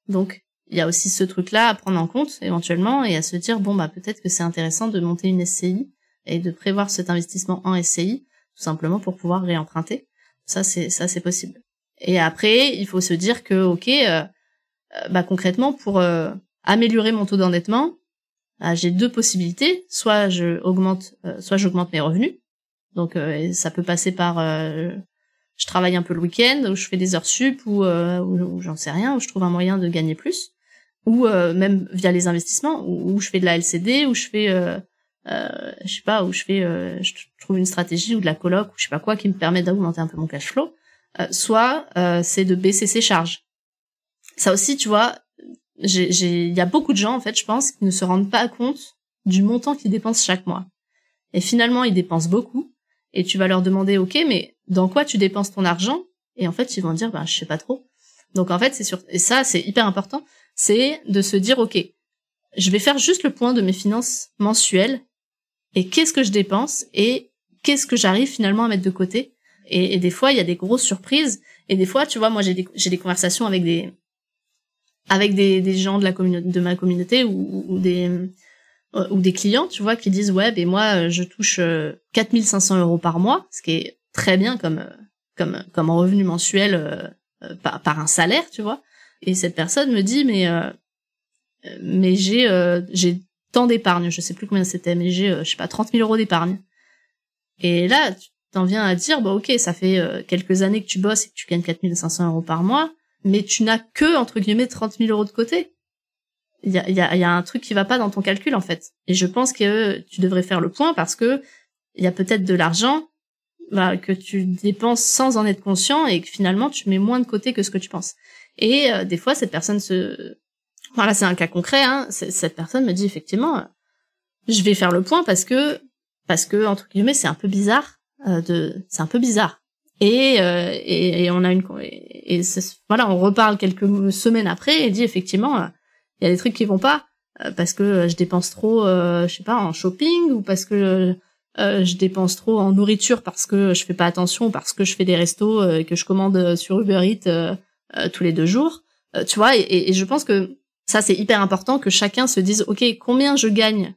Donc il y a aussi ce truc-là à prendre en compte éventuellement et à se dire bon bah peut-être que c'est intéressant de monter une SCI et de prévoir cet investissement en SCI tout simplement pour pouvoir réemprunter. Ça c'est ça c'est possible. Et après, il faut se dire que ok, euh, euh, bah concrètement pour euh, améliorer mon taux d'endettement, bah, j'ai deux possibilités. Soit je augmente, soit j'augmente mes revenus. Donc ça peut passer par je travaille un peu le week-end, ou je fais des heures sup, ou, ou, j'en sais rien, ou je trouve un moyen de gagner plus, ou même via les investissements, ou, je fais de la LCD, ou je fais euh, je sais pas, où je fais, euh, je trouve une stratégie ou de la coloc ou je sais pas quoi qui me permet d'augmenter un peu mon cash flow. Euh, soit c'est de baisser ses charges. Ça aussi, tu vois, il y a beaucoup de gens en fait, je pense, qui ne se rendent pas compte du montant qu'ils dépensent chaque mois. Et finalement, ils dépensent beaucoup. Et tu vas leur demander, ok, mais dans quoi tu dépenses ton argent? Et en fait, ils vont dire, bah, je sais pas trop. Donc en fait, c'est sur et ça, c'est hyper important, c'est de se dire, ok, je vais faire juste le point de mes finances mensuelles et qu'est-ce que je dépense et qu'est-ce que j'arrive finalement à mettre de côté. Et, des fois, il y a des grosses surprises. Et des fois, tu vois, moi, j'ai des, j'ai des conversations avec des avec des, des gens de la communauté de ma communauté ou, ou des ou des clients, tu vois, qui disent ouais, ben moi, je touche 4500 euros par mois, ce qui est très bien comme comme comme revenu mensuel euh, par, par, un salaire, tu vois. Et cette personne me dit mais euh, mais j'ai euh, j'ai tant d'épargne, je sais plus combien c'était, mais j'ai je sais pas 30 000 euros d'épargne. Et là, tu t'en viens à dire bah ok, ça fait quelques années que tu bosses et que tu gagnes 4500 euros par mois, mais tu n'as que entre guillemets 30 000 euros de côté. Il y a, y, a, y a un truc qui va pas dans ton calcul en fait. Et je pense que tu devrais faire le point parce que il y a peut-être de l'argent bah, que tu dépenses sans en être conscient et que finalement tu mets moins de côté que ce que tu penses. Et euh, des fois, cette personne se... Voilà, c'est un cas concret. Hein, cette personne me dit effectivement, euh, je vais faire le point parce que parce que entre guillemets, c'est un peu bizarre. Euh, de, c'est un peu bizarre. Et, et, et on a une et, voilà, on reparle quelques semaines après et dit effectivement, il y a des trucs qui vont pas parce que je dépense trop, je sais pas, en shopping ou parce que euh, je dépense trop en nourriture parce que je fais pas attention, parce que je fais des restos euh, que je commande euh, sur Uber Eats tous les deux jours. tu vois, et, et, je pense que ça c'est hyper important que chacun se dise ok combien je gagne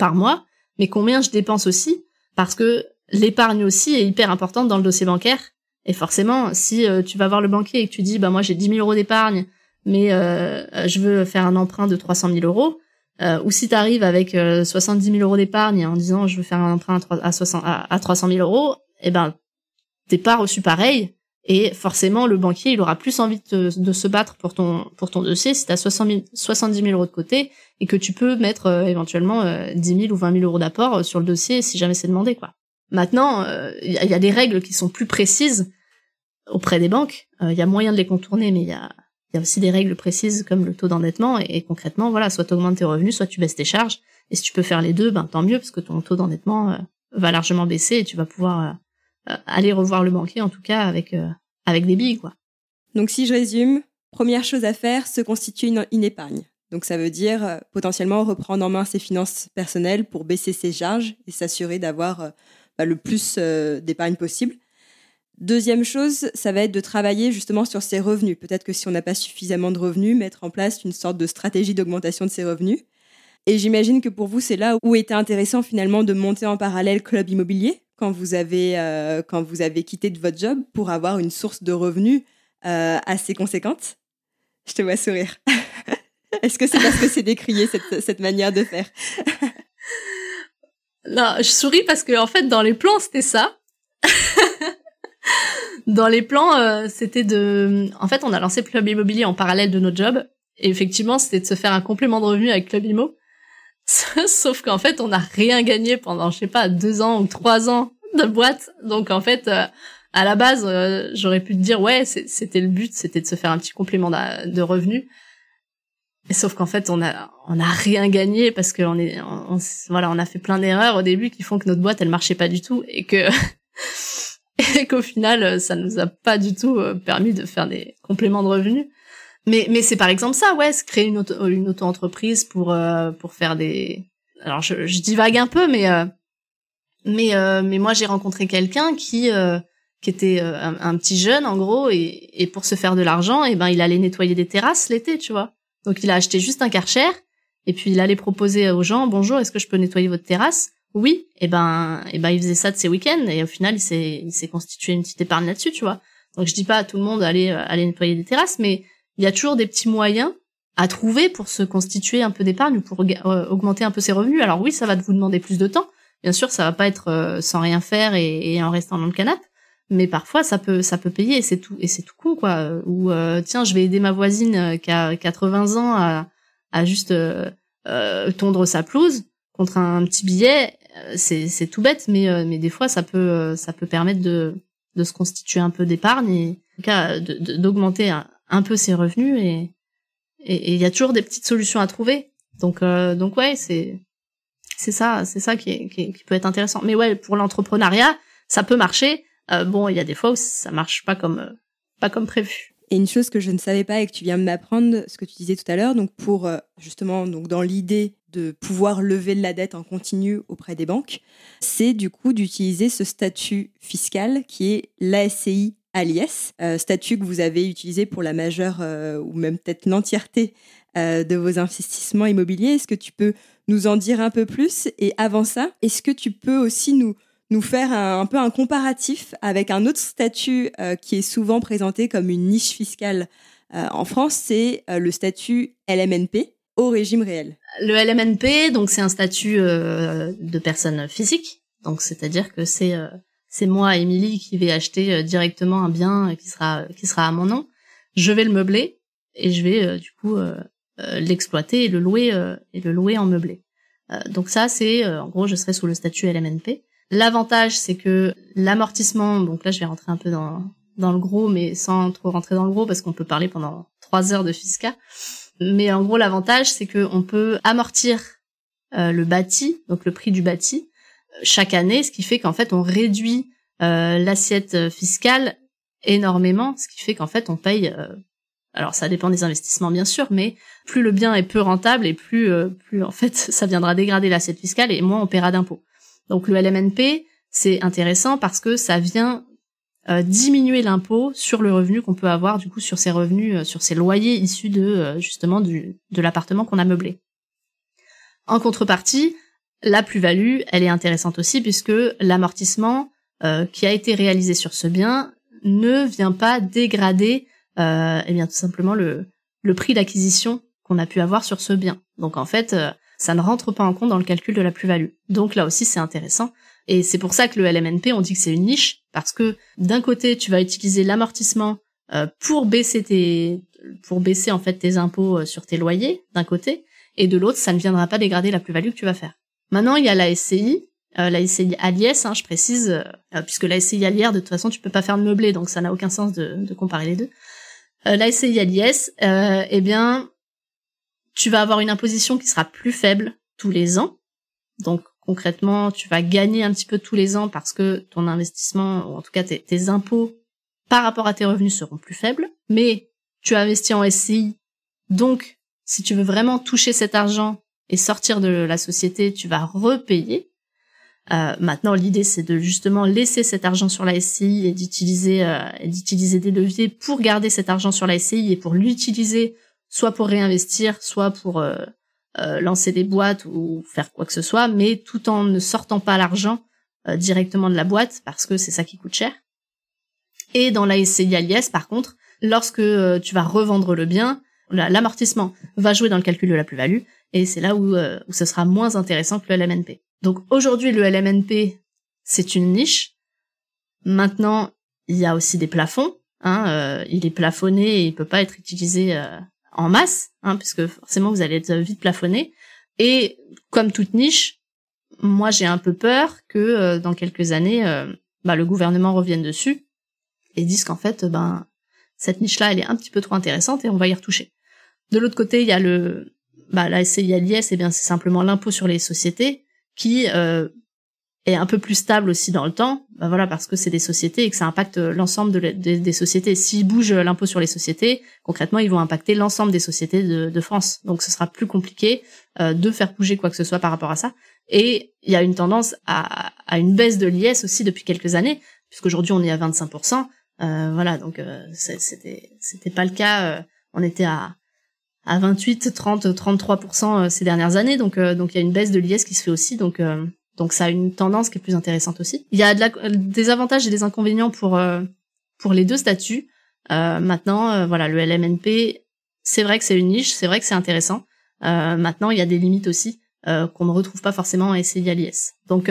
par mois, mais combien je dépense aussi, parce que l'épargne aussi est hyper importante dans le dossier bancaire. Et forcément, si tu vas voir le banquier et que tu dis bah moi j'ai 10 000 euros d'épargne, mais je veux faire un emprunt de 300 000 euros, euh, ou si tu arrives avec euh, 70 000 euros d'épargne en disant je veux faire un emprunt à, 60, à, 300 000 euros, eh ben t'es pas reçu pareil et forcément le banquier il aura plus envie de, de se battre pour ton pour ton dossier si t'as 70 000 euros de côté et que tu peux mettre euh, éventuellement 10 000 ou 20 000 euros d'apport euh, sur le dossier si jamais c'est demandé quoi. Maintenant il y, y, a des règles qui sont plus précises auprès des banques. Il y a moyen de les contourner mais il y a il y a aussi des règles précises comme le taux d'endettement et, concrètement, voilà, soit tu augmentes tes revenus, soit tu baisses tes charges. Et si tu peux faire les deux, ben tant mieux parce que ton taux d'endettement euh, va largement baisser et tu vas pouvoir euh, euh, aller revoir le banquier en tout cas avec des billes quoi. Donc si je résume, première chose à faire, se constituer une, épargne. Donc ça veut dire potentiellement reprendre en main ses finances personnelles pour baisser ses charges et s'assurer d'avoir bah, le plus d'épargne possible. Deuxième chose, ça va être de travailler justement sur ses revenus. Peut-être que si on n'a pas suffisamment de revenus, mettre en place une sorte de stratégie d'augmentation de ses revenus. Et j'imagine que pour vous, c'est là où était intéressant finalement de monter en parallèle club immobilier quand vous avez, euh, quand vous avez quitté de votre job pour avoir une source de revenus euh, assez conséquente. Je te vois sourire. <laughs> Est-ce que c'est parce que c'est décrié cette, cette manière de faire? <laughs> Non, je souris parce que en fait dans les plans c'était ça. <laughs> dans les plans, euh, c'était de... En fait, on a lancé Club Immobilier en parallèle de notre job. Et effectivement, c'était de se faire un complément de revenu avec Club Immo. <laughs> Sauf qu'en fait, on n'a rien gagné pendant, je sais pas, deux ans ou trois ans de boîte. Donc en fait, euh, à la base, euh, j'aurais pu te dire, ouais, c'était le but, c'était de se faire un petit complément de revenu. Et sauf qu'en fait, on a on a rien gagné parce qu'on est voilà, on a fait plein d'erreurs au début qui font que notre boîte elle marchait pas du tout et que <laughs> <laughs> et qu'au final, euh, ça nous a pas du tout euh, permis de faire des compléments de revenus. Mais, mais c'est par exemple ça, ouais, se créer une auto, une auto-entreprise pour, euh, pour faire des... Alors, je, je divague un peu, mais, mais, mais moi, j'ai rencontré quelqu'un qui, qui était un, petit jeune, en gros, et, et pour se faire de l'argent, et eh ben, il allait nettoyer des terrasses l'été, tu vois. Donc, il a acheté juste un karcher, et puis il allait proposer aux gens, bonjour, est-ce que je peux nettoyer votre terrasse? Oui, et eh ben, et eh ben, il faisait ça de ses week-ends et au final, il s'est, il s'est constitué une petite épargne là-dessus, tu vois. Donc je dis pas à tout le monde d'aller, euh, aller nettoyer des terrasses, mais il y a toujours des petits moyens à trouver pour se constituer un peu d'épargne ou pour euh, augmenter un peu ses revenus. Alors oui, ça va vous demander plus de temps. Bien sûr, ça va pas être euh, sans rien faire et, en restant dans le canapé, mais parfois ça peut, ça peut payer et c'est tout, et c'est tout con quoi. Ou tiens, je vais aider ma voisine qui a 80 ans à, à juste tondre sa pelouse contre un petit billet euh, c'est tout bête, mais euh, mais des fois ça peut euh, ça peut permettre de de se constituer un peu d'épargne et en tout cas d'augmenter un, peu ses revenus et et il y a toujours des petites solutions à trouver. Donc donc ouais c'est c'est ça c'est ça qui, qui peut être intéressant. Mais ouais pour l'entrepreneuriat ça peut marcher. bon, il y a des fois où ça marche pas comme pas comme prévu. Et une chose que je ne savais pas et que tu viens de m'apprendre, ce que tu disais tout à l'heure, donc pour justement donc dans l'idée de pouvoir lever de la dette en continu auprès des banques, c'est du coup d'utiliser ce statut fiscal qui est l'ASCI Alias, euh, statut que vous avez utilisé pour la majeure euh, ou même peut-être l'entièreté euh, de vos investissements immobiliers. Est-ce que tu peux nous en dire un peu plus? Et avant ça, est-ce que tu peux aussi nous, nous faire un, peu un comparatif avec un autre statut qui est souvent présenté comme une niche fiscale en France, c'est le statut LMNP au régime réel. Le LMNP, donc c'est un statut de personne physique, donc c'est-à-dire que c'est c'est moi, Émilie, qui vais acheter euh, directement un bien qui sera qui sera à mon nom. Je vais le meubler et je vais euh, du coup euh, l'exploiter et le louer et le louer en meublé. donc ça, c'est en gros, je serai sous le statut LMNP. L'avantage, c'est que l'amortissement, donc là, je vais rentrer un peu dans dans le gros, mais sans trop rentrer dans le gros parce qu'on peut parler pendant trois heures de fisca. Mais en gros, l'avantage, c'est que on peut amortir le bâti, donc le prix du bâti, chaque année, ce qui fait qu'en fait on réduit euh, l'assiette fiscale énormément, ce qui fait qu'en fait on paye. Euh, alors ça dépend des investissements bien sûr, mais plus le bien est peu rentable et plus euh, plus en fait <laughs> ça viendra dégrader l'assiette fiscale et moins on paiera d'impôts. Donc le LMNP c'est intéressant parce que ça vient diminuer l'impôt sur le revenu qu'on peut avoir du coup sur ces revenus, sur ces loyers issus de justement du, de l'appartement qu'on a meublé. En contrepartie, la plus-value, elle est intéressante aussi puisque l'amortissement euh, qui a été réalisé sur ce bien ne vient pas dégrader euh, eh bien tout simplement le, le prix d'acquisition qu'on a pu avoir sur ce bien. Donc en fait, euh, ça ne rentre pas en compte dans le calcul de la plus-value. Donc là aussi, c'est intéressant. Et c'est pour ça que le LMNP, on dit que c'est une niche, parce que d'un côté, tu vas utiliser l'amortissement euh, pour baisser tes, pour baisser en fait tes impôts sur tes loyers, d'un côté, et de l'autre, ça ne viendra pas dégrader la plus-value que tu vas faire. Maintenant, il y a la SCI, euh, la SCI Aliès, hein, je précise, euh, puisque la SCI Alière, de toute façon, tu peux pas faire de meublé, donc ça n'a aucun sens de, de, comparer les deux. Euh, la SCI Aliès, euh, eh bien, tu vas avoir une imposition qui sera plus faible tous les ans. Donc concrètement, tu vas gagner un petit peu tous les ans parce que ton investissement, ou en tout cas tes, impôts par rapport à tes revenus seront plus faibles. Mais tu as investi en SCI, donc si tu veux vraiment toucher cet argent, et sortir de la société, tu vas repayer. Euh, maintenant, l'idée, c'est de justement laisser cet argent sur la SCI et d'utiliser euh, d'utiliser des leviers pour garder cet argent sur la SCI et pour l'utiliser soit pour réinvestir, soit pour euh, euh, lancer des boîtes ou faire quoi que ce soit, mais tout en ne sortant pas l'argent euh, directement de la boîte parce que c'est ça qui coûte cher. Et dans la SCI Alias, par contre, lorsque tu vas revendre le bien, l'amortissement va jouer dans le calcul de la plus-value et c'est là où, euh, où ce sera moins intéressant que le LMNP. Donc aujourd'hui, le LMNP, c'est une niche. Maintenant, il y a aussi des plafonds. Hein, euh, il est plafonné et il peut pas être utilisé euh, en masse, hein, puisque forcément vous allez être vite plafonné. Et comme toute niche, moi j'ai un peu peur que dans quelques années, bah, le gouvernement revienne dessus et dise qu'en fait, ben cette niche-là, elle est un petit peu trop intéressante et on va y retoucher. De l'autre côté, il y a le bah, la SCI l'IS, eh bien, c'est simplement l'impôt sur les sociétés qui euh, est un peu plus stable aussi dans le temps, bah, voilà, parce que c'est des sociétés et que ça impacte l'ensemble de des sociétés. S'ils bougent l'impôt sur les sociétés, concrètement, ils vont impacter l'ensemble des sociétés de, France. Donc, ce sera plus compliqué euh, de faire bouger quoi que ce soit par rapport à ça. Et il y a une tendance à, à une baisse de l'IS aussi depuis quelques années, puisqu'aujourd'hui on est à 25%. Euh, voilà, donc euh, c'était pas le cas. Euh, on était à à 28, 30, 33% ces dernières années. Donc, donc il y a une baisse de l'IS qui se fait aussi. Donc, donc ça a une tendance qui est plus intéressante aussi. Il y a de la, des avantages et des inconvénients pour euh, pour les deux statuts. maintenant, voilà, le LMNP, c'est vrai que c'est une niche, c'est vrai que c'est intéressant. maintenant, il y a des limites aussi qu'on ne retrouve pas forcément en SCI à l'IS. Donc,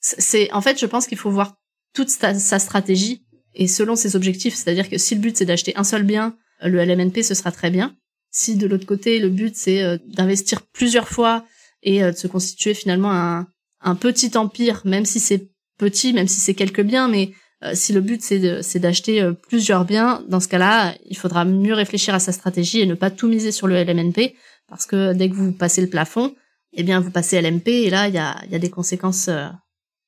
c'est en fait, je pense qu'il faut voir toute sa, sa stratégie et selon ses objectifs. C'est-à-dire que si le but c'est d'acheter un seul bien, le LMNP ce sera très bien. Si de l'autre côté, le but c'est euh, d'investir plusieurs fois et euh, de se constituer finalement un, un petit empire, même si c'est petit, même si c'est quelques biens, mais euh, si le but c'est d'acheter plusieurs biens, dans ce cas-là, il faudra mieux réfléchir à sa stratégie et ne pas tout miser sur le LMNP, parce que dès que vous passez le plafond, eh bien vous passez LMP et là il y a, y a des conséquences, il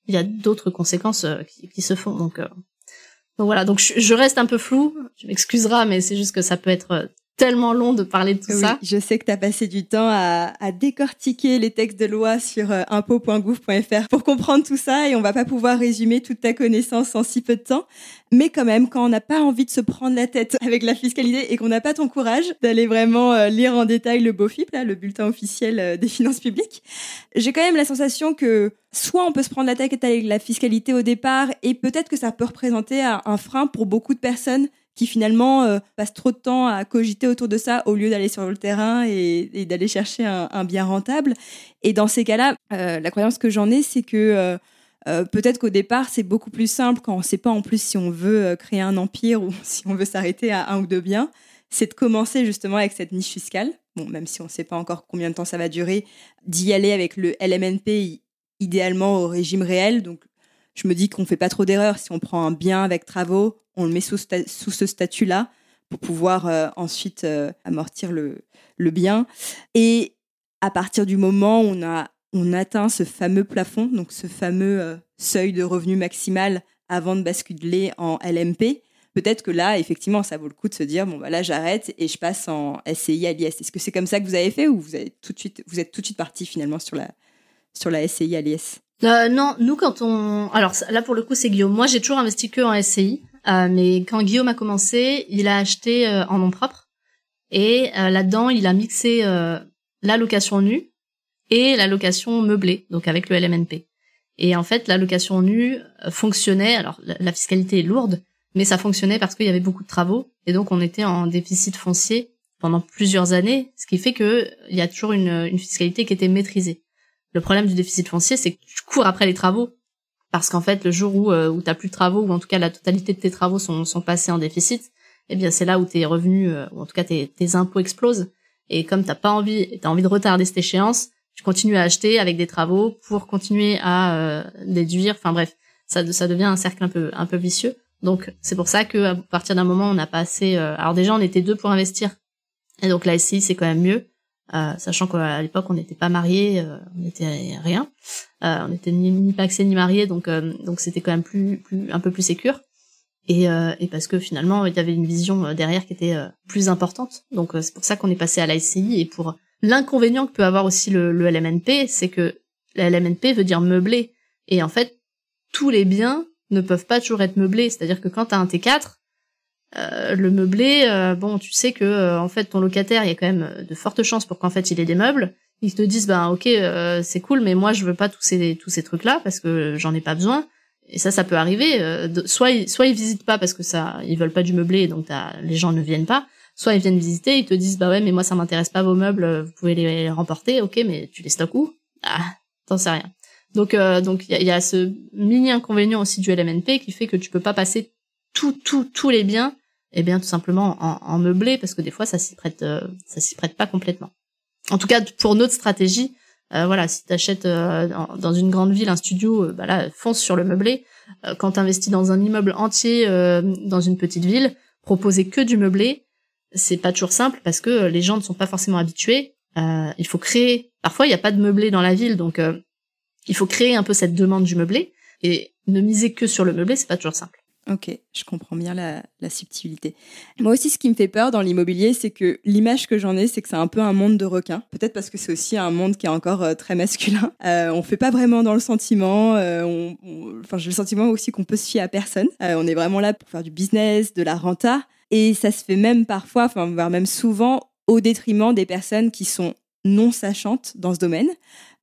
il y a d'autres conséquences qui, se font. Donc, donc voilà, donc je, reste un peu flou. Tu m'excuseras, mais c'est juste que ça peut être tellement long de parler de tout ça. Je sais que tu as passé du temps à, décortiquer les textes de loi sur euh, impôt.gouv.fr pour comprendre tout ça et on va pas pouvoir résumer toute ta connaissance en si peu de temps. Mais quand même, quand on n'a pas envie de se prendre la tête <laughs> avec la fiscalité et qu'on n'a pas ton courage d'aller vraiment euh, lire en détail le BOFIP, là, le bulletin officiel euh, des finances publiques, j'ai quand même la sensation que soit on peut se prendre la tête avec la fiscalité au départ et peut-être que ça peut représenter un frein pour beaucoup de personnes qui finalement euh, passent trop de temps à cogiter autour de ça au lieu d'aller sur le terrain et, d'aller chercher un, bien rentable. Et dans ces cas-là, euh, la croyance que j'en ai, c'est que euh, peut-être qu'au départ, c'est beaucoup plus simple quand on ne sait pas en plus si on veut créer un empire <laughs> ou si on veut s'arrêter à un ou deux biens, c'est de commencer justement avec cette niche fiscale. Bon, même si on ne sait pas encore combien de temps ça va durer, d'y aller avec le LMNP idéalement au régime réel. Donc, je me dis qu'on fait pas trop d'erreurs si on prend un bien avec travaux on le met sous, ce statut-là pour pouvoir euh, ensuite euh, amortir le, bien. Et à partir du moment où on a atteint ce fameux plafond, donc ce fameux euh, seuil de revenu maximal avant de basculer en LMP, peut-être que là, effectivement, ça vaut le coup de se dire bon, bah là, j'arrête et je passe en SCI à l'IS. Est-ce que c'est comme ça que vous avez fait ou vous, tout de suite, vous êtes tout de suite parti finalement sur la, sur la SCI à l'IS Non, nous, quand on. Alors là, pour le coup, c'est Guillaume. Moi, j'ai toujours investi que en SCI. Euh, mais quand Guillaume a commencé, il a acheté euh, en nom propre et euh, là-dedans, il a mixé la location nue et la location meublée, donc avec le LMNP. Et en fait, la location nue fonctionnait. Alors, la fiscalité est lourde, mais ça fonctionnait parce qu'il y avait beaucoup de travaux et donc on était en déficit foncier pendant plusieurs années, ce qui fait que il y a toujours une fiscalité qui était maîtrisée. Le problème du déficit foncier, c'est que tu cours après les travaux parce qu'en fait le jour où, euh, où t'as plus de travaux ou en tout cas la totalité de tes travaux sont, sont passés en déficit, eh bien c'est là où tes revenus euh, ou en tout cas tes, tes impôts explosent et comme t'as pas envie t'as envie de retarder cette échéance, tu continues à acheter avec des travaux pour continuer à euh, déduire. Enfin bref, ça ça devient un cercle un peu un peu vicieux. Donc c'est pour ça que à partir d'un moment on n'a pas assez. alors déjà on était deux pour investir et donc la SCI c'est quand même mieux. Euh, sachant qu'à l'époque on n'était pas mariés, euh, on n'était rien, euh, on n'était ni, ni paxé ni mariés, donc donc c'était quand même plus plus un peu plus sécure. Et, et parce que finalement il y avait une vision derrière qui était plus importante. Donc c'est pour ça qu'on est passé à la SCI et pour l'inconvénient que peut avoir aussi le, le LMNP, c'est que la LMNP veut dire meubler et en fait tous les biens ne peuvent pas toujours être meublés. C'est-à-dire que quand tu as un T4, euh, le meublé, euh, bon, tu sais que euh, en fait ton locataire, il y a quand même de fortes chances pour qu'en fait il ait des meubles. Ils te disent ben ok c'est cool, mais moi je veux pas tous ces tous ces trucs là parce que j'en ai pas besoin. Et ça, ça peut arriver. soit ils, soit ils visitent pas parce que ça, ils veulent pas du meublé, donc les gens ne viennent pas. Soit ils viennent visiter, ils te disent bah ouais mais moi ça m'intéresse pas vos meubles, vous pouvez les, remporter, ok mais tu les stockes où? Ah, t'en sais rien. Donc donc il y a, y a, ce mini inconvénient aussi du LMNP qui fait que tu peux pas passer tout tout tous les biens eh bien tout simplement en, en meublé parce que des fois ça s'y prête euh, ça s'y prête pas complètement. En tout cas pour notre stratégie, euh, voilà, si tu achètes euh, dans, une grande ville un studio, bah là fonce sur le meublé. quand tu investis dans un immeuble entier dans une petite ville, proposer que du meublé, c'est pas toujours simple parce que les gens ne sont pas forcément habitués. il faut créer. Parfois il n'y a pas de meublé dans la ville, donc il faut créer un peu cette demande du meublé et ne miser que sur le meublé, c'est pas toujours simple. Ok, je comprends bien la, subtilité. Moi aussi, ce qui me fait peur dans l'immobilier, c'est que l'image que j'en ai, c'est que c'est un peu un monde de requins. Peut-être parce que c'est aussi un monde qui est encore euh, très masculin. <laughs> Euh, on fait pas vraiment dans le sentiment. Euh, j'ai le sentiment aussi qu'on peut se fier à personne. Euh, on est vraiment là pour faire du business, de la renta, et ça se fait même parfois, voire même souvent, au détriment des personnes qui sont non sachantes dans ce domaine.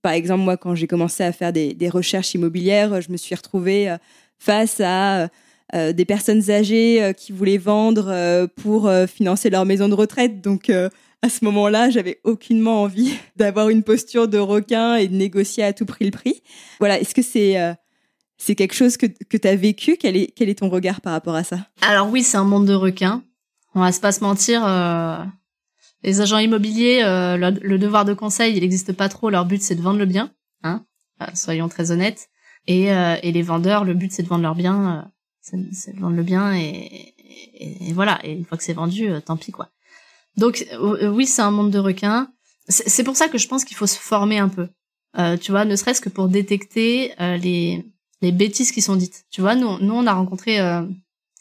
Par exemple, moi, quand j'ai commencé à faire des recherches immobilières, je me suis retrouvée face à euh, des personnes âgées euh, qui voulaient vendre euh, pour financer leur maison de retraite. Donc à ce moment-là, j'avais aucunement envie <laughs> d'avoir une posture de requin et de négocier à tout prix le prix. Voilà, est-ce que c'est c'est quelque chose que, que tu as vécu? Quel est, quel est ton regard par rapport à ça? Alors oui, c'est un monde de requins. On va pas se mentir. les agents immobiliers, le, devoir de conseil, il n'existe pas trop. Leur but, c'est de vendre le bien. Hein soyons très honnêtes. Et, et les vendeurs, le but, c'est de vendre leur bien c'est de vendre le bien et, et, voilà. Et une fois que c'est vendu, euh, tant pis quoi. Donc euh, oui, c'est un monde de requins. C'est pour ça que je pense qu'il faut se former un peu. Euh, tu vois, ne serait-ce que pour détecter les les bêtises qui sont dites. Tu vois, nous, nous on a rencontré euh,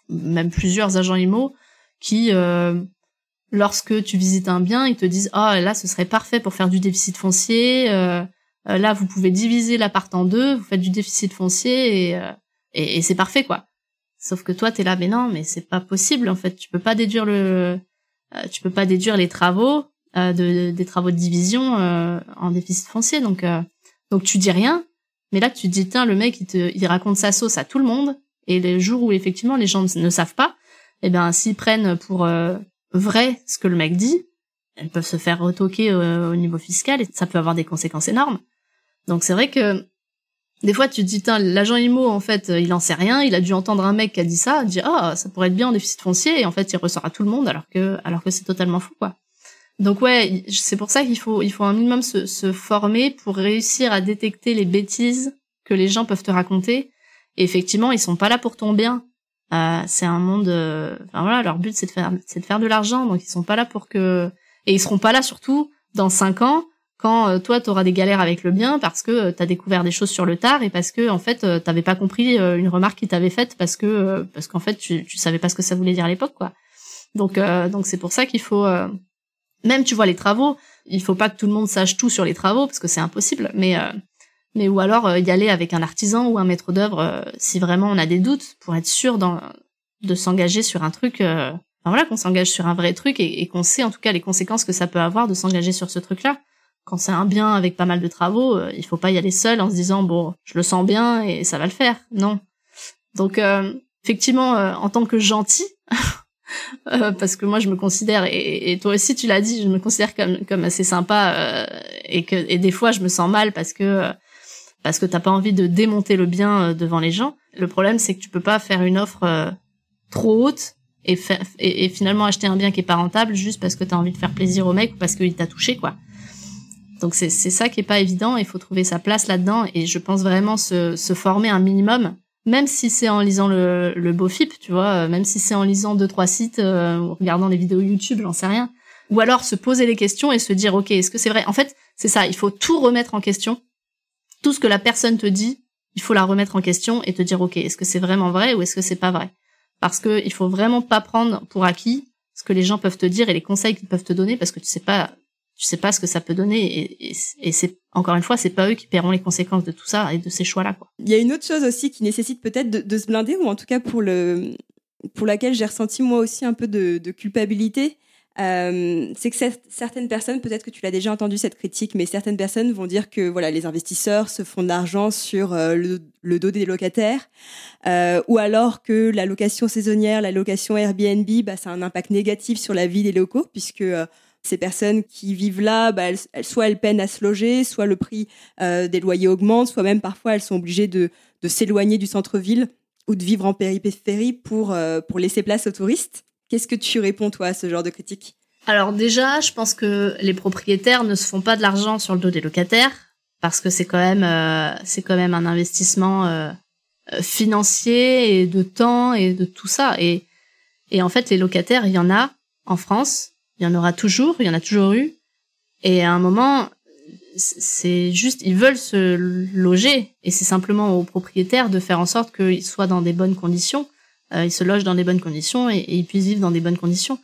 même plusieurs agents IMO qui, euh, lorsque tu visites un bien, ils te disent ah là ce serait parfait pour faire du déficit foncier. Euh, euh là vous pouvez diviser l'appart en deux, vous faites du déficit foncier euh, et, et c'est parfait quoi. Sauf que toi t'es là mais non mais c'est pas possible en fait tu peux pas déduire le tu peux pas déduire les travaux de, des travaux de division en déficit foncier donc donc tu dis rien mais là, tu dis, tiens, le mec, il, te, il raconte sa sauce à tout le monde. Et les jours où effectivement les gens ne savent pas, eh bien, s'ils prennent pour euh, vrai ce que le mec dit, elles peuvent se faire retoquer euh, au niveau fiscal et ça peut avoir des conséquences énormes. Donc c'est vrai que des fois tu te dis, l'agent IMO, en fait, il en sait rien, il a dû entendre un mec qui a dit ça, dit, ah, oh, ça pourrait être bien en déficit foncier, et en fait il ressort à tout le monde alors que, alors que c'est totalement fou, quoi. Donc ouais, c'est pour ça qu'il faut, il faut un minimum se, se, former pour réussir à détecter les bêtises que les gens peuvent te raconter. Et effectivement, ils sont pas là pour ton bien. Euh, c'est un monde. Euh, enfin voilà, leur but c'est de faire, c'est de faire de l'argent. Donc ils sont pas là pour que. Et ils seront pas là surtout dans cinq ans quand euh, toi t'auras des galères avec le bien parce que euh, t'as découvert des choses sur le tard et parce que en fait euh, t'avais pas compris une remarque qu'ils t'avaient faite parce que parce qu'en fait tu, tu savais pas ce que ça voulait dire à l'époque quoi. Donc donc c'est pour ça qu'il faut même tu vois les travaux, il faut pas que tout le monde sache tout sur les travaux parce que c'est impossible. Mais euh, mais ou alors euh, y aller avec un artisan ou un maître d'œuvre euh, si vraiment on a des doutes pour être sûr de s'engager sur un truc. enfin voilà qu'on s'engage sur un vrai truc et, qu'on sait en tout cas les conséquences que ça peut avoir de s'engager sur ce truc-là. Quand c'est un bien avec pas mal de travaux, il faut pas y aller seul en se disant bon je le sens bien et ça va le faire. Non. Donc effectivement en tant que gentil <laughs> Euh, parce que moi je me considère et, toi aussi tu l'as dit je me considère comme comme assez sympa euh, et que et des fois je me sens mal parce que parce que t'as pas envie de démonter le bien euh, devant les gens le problème c'est que tu peux pas faire une offre trop haute et, et, finalement acheter un bien qui est pas rentable juste parce que t'as envie de faire plaisir au mec ou parce qu'il t'a touché quoi donc c'est ça qui est pas évident. Il faut trouver sa place là dedans et je pense vraiment se se former un minimum même si c'est en lisant le, le BOFIP, tu vois, euh, même si c'est en lisant deux trois sites euh, ou regardant des vidéos YouTube, j'en sais rien. Ou alors se poser les questions et se dire ok, est-ce que c'est vrai? En fait, c'est ça, il faut tout remettre en question. Tout ce que la personne te dit, il faut la remettre en question et te dire ok, est-ce que c'est vraiment vrai ou est-ce que c'est pas vrai? Parce que il faut vraiment pas prendre pour acquis ce que les gens peuvent te dire et les conseils qu'ils peuvent te donner parce que tu sais pas tu sais pas ce que ça peut donner et, encore une fois c'est pas eux qui paieront les conséquences de tout ça et de ces choix là. Il y a une autre chose aussi qui nécessite peut-être de, se blinder ou en tout cas pour le pour laquelle j'ai ressenti moi aussi un peu de, culpabilité. Euh, c'est que certaines personnes, peut-être que tu l'as déjà entendu cette critique, mais certaines personnes vont dire que voilà les investisseurs se font de l'argent sur euh, le, dos des locataires, euh, ou alors que la location saisonnière, la location Airbnb, bah, ça a un impact négatif sur la vie des locaux puisque ces personnes qui vivent là, bah, soit elles peinent à se loger, soit le prix euh, des loyers augmente, soit même parfois elles sont obligées de, de s'éloigner du centre-ville ou de vivre en périphérie pour, euh, pour laisser place aux touristes. Qu'est-ce que tu réponds, toi, à ce genre de critique? Alors déjà, je pense que les propriétaires ne se font pas de l'argent sur le dos des locataires, parce que c'est quand même, euh, quand même un investissement financier et de temps et de tout ça. Et, et en fait, les locataires, il y en a en France il y en aura toujours, il y en a toujours eu. Et à un moment, c'est juste, ils veulent se loger et c'est simplement aux propriétaires de faire en sorte qu'ils soient dans des bonnes conditions, euh, ils se logent dans des bonnes conditions et, ils puissent vivre dans des bonnes conditions.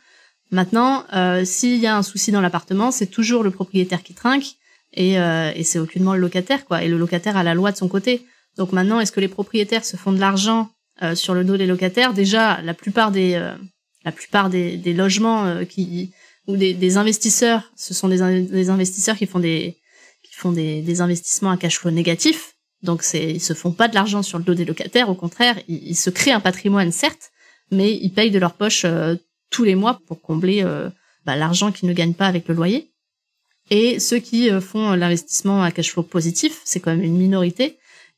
Maintenant, euh, s'il y a un souci dans l'appartement, c'est toujours le propriétaire qui trinque et, euh, et c'est aucunement le locataire, quoi. Et le locataire a la loi de son côté. Donc maintenant, est-ce que les propriétaires se font de l'argent euh, sur le dos des locataires? Déjà, la plupart des euh, la plupart des, des logements euh, qui ou des, des, investisseurs, ce sont des, des, investisseurs qui font des qui font des, des, investissements à cash flow négatif. Donc c'est ils se font pas de l'argent sur le dos des locataires, au contraire, ils, se créent un patrimoine certes, mais ils payent de leur poche euh, tous les mois pour combler euh, bah, l'argent qu'ils ne gagnent pas avec le loyer. Et ceux qui euh, font l'investissement à cash flow positif, c'est quand même une minorité.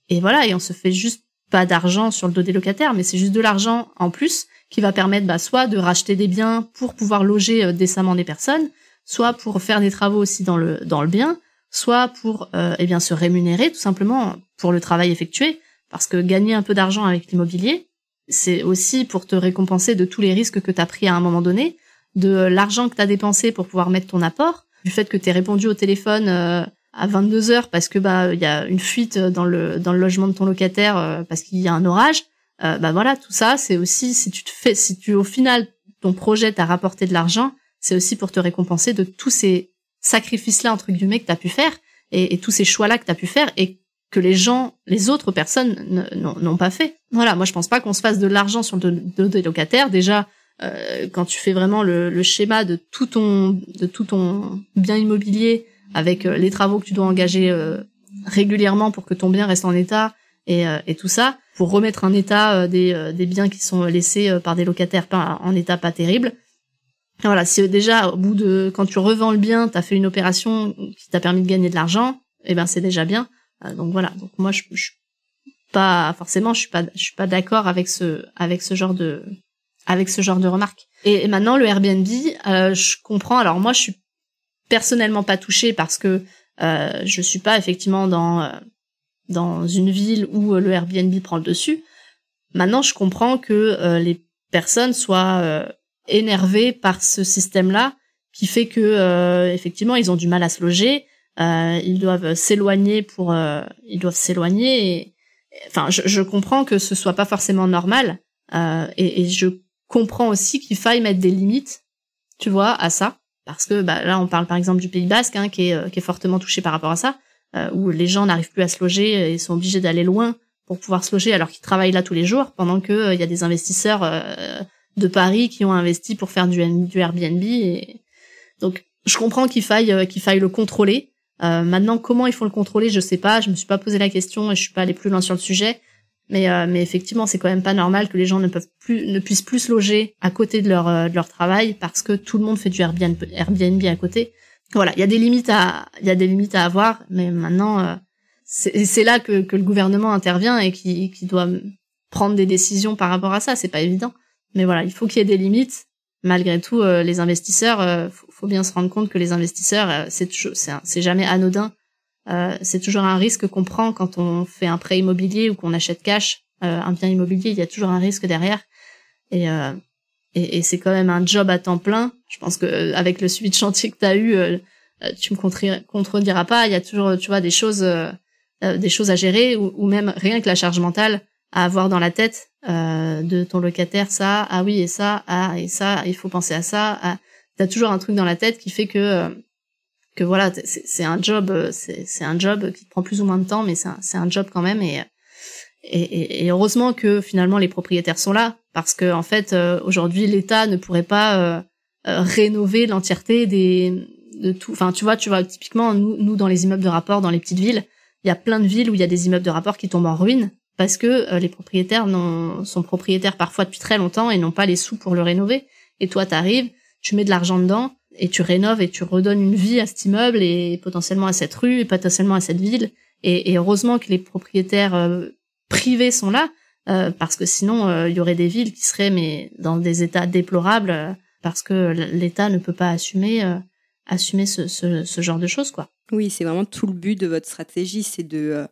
Et voilà, et on se fait juste pas d'argent sur le dos des locataires, mais c'est juste de l'argent en plus qui va permettre bah, soit de racheter des biens pour pouvoir loger euh, décemment des personnes, soit pour faire des travaux aussi dans le dans le bien, soit pour euh, eh bien se rémunérer tout simplement pour le travail effectué, parce que gagner un peu d'argent avec l'immobilier, c'est aussi pour te récompenser de tous les risques que tu as pris à un moment donné, de l'argent que tu as dépensé pour pouvoir mettre ton apport, du fait que tu répondu au téléphone euh, à 22 heures parce que bah il y a une fuite dans le dans le logement de ton locataire euh, parce qu'il y a un orage, euh, bah voilà, tout ça, c'est aussi si tu te fais si tu au final ton projet t'a rapporté de l'argent, c'est aussi pour te récompenser de tous ces sacrifices là entre guillemets que tu as pu faire et, tous ces choix là que tu as pu faire et que les gens, les autres personnes n'ont pas fait. Voilà, moi je pense pas qu'on se fasse de l'argent sur le dos des locataires. Déjà, euh, quand tu fais vraiment le, le, schéma de tout ton de tout ton bien immobilier avec euh, les travaux que tu dois engager euh, régulièrement pour que ton bien reste en état et, euh, et tout ça, pour remettre en état des, des biens qui sont laissés par des locataires en état pas terrible. Voilà, si déjà au bout de quand tu revends le bien, tu as fait une opération qui t'a permis de gagner de l'argent, eh ben c'est déjà bien. donc voilà, donc moi je, je pas forcément je suis pas je suis pas d'accord avec ce avec ce genre de avec ce genre de remarques. Et, maintenant, le Airbnb, euh, je comprends. Alors moi, je suis personnellement pas touchée parce que euh, je suis pas effectivement dans euh, dans une ville où le Airbnb prend le dessus. Maintenant, je comprends que euh, les personnes soient énervées par ce système-là, qui fait que effectivement, ils ont du mal à se loger. ils doivent s'éloigner pour, ils doivent s'éloigner. Enfin, je, je, comprends que ce soit pas forcément normal. et, et je comprends aussi qu'il faille mettre des limites, tu vois, à ça. Parce que bah, là, on parle par exemple du Pays Basque, hein, qui, est, euh, qui est fortement touché par rapport à ça, euh, où les gens n'arrivent plus à se loger et sont obligés d'aller loin pour pouvoir se loger alors qu'ils travaillent là tous les jours, pendant que il euh, y a des investisseurs de Paris qui ont investi pour faire du, Airbnb. Et... Donc, je comprends qu'il faille qu'il faille le contrôler. maintenant, comment il faut le contrôler, je sais pas. Je me suis pas posé la question et je suis pas allé plus loin sur le sujet. Mais, euh, mais effectivement, c'est quand même pas normal que les gens ne peuvent plus, ne puissent plus se loger à côté de leur, euh, de leur travail parce que tout le monde fait du Airbnb à côté. Voilà, il y a des limites à, il y a des limites à avoir, mais maintenant, euh, c'est là que, que le gouvernement intervient et qui, qui doit prendre des décisions par rapport à ça. C'est pas évident, mais voilà, il faut qu'il y ait des limites. Malgré tout, les investisseurs, faut, faut, bien se rendre compte que les investisseurs, c'est c'est jamais anodin euh, c'est toujours un risque qu'on prend quand on fait un prêt immobilier ou qu'on achète cash euh, un bien immobilier. Il y a toujours un risque derrière. Et, euh, et, et c'est quand même un job à temps plein. Je pense que avec le suivi de chantier que tu as eu, tu me contrediras pas. Il y a toujours, tu vois, des choses, des choses à gérer ou, ou, même rien que la charge mentale à avoir dans la tête de ton locataire. Ça, ah oui et ça, ah et ça, il faut penser à ça. Ah, T'as toujours un truc dans la tête qui fait que que voilà, c'est un job, euh, c'est un job qui prend plus ou moins de temps, mais c'est un, un, job quand même. Et, et, et, heureusement que finalement les propriétaires sont là, parce que en fait euh, aujourd'hui l'État ne pourrait pas euh, rénover l'entièreté des de tout. Enfin, tu vois, tu vois typiquement nous, nous dans les immeubles de rapport dans les petites villes, il y a plein de villes où il y a des immeubles de rapport qui tombent en ruine parce que les propriétaires sont propriétaires parfois depuis très longtemps et n'ont pas les sous pour le rénover. Et toi, t'arrives, tu mets de l'argent dedans et tu rénoves et tu redonnes une vie à cet immeuble et potentiellement à cette rue et potentiellement à cette ville. Et, et heureusement que les propriétaires euh, privés sont là euh, parce que sinon euh, il y aurait des villes qui seraient mais dans des états déplorables parce que l'État ne peut pas assumer assumer ce, ce, genre de choses quoi. Oui, c'est vraiment tout le but de votre stratégie, c'est de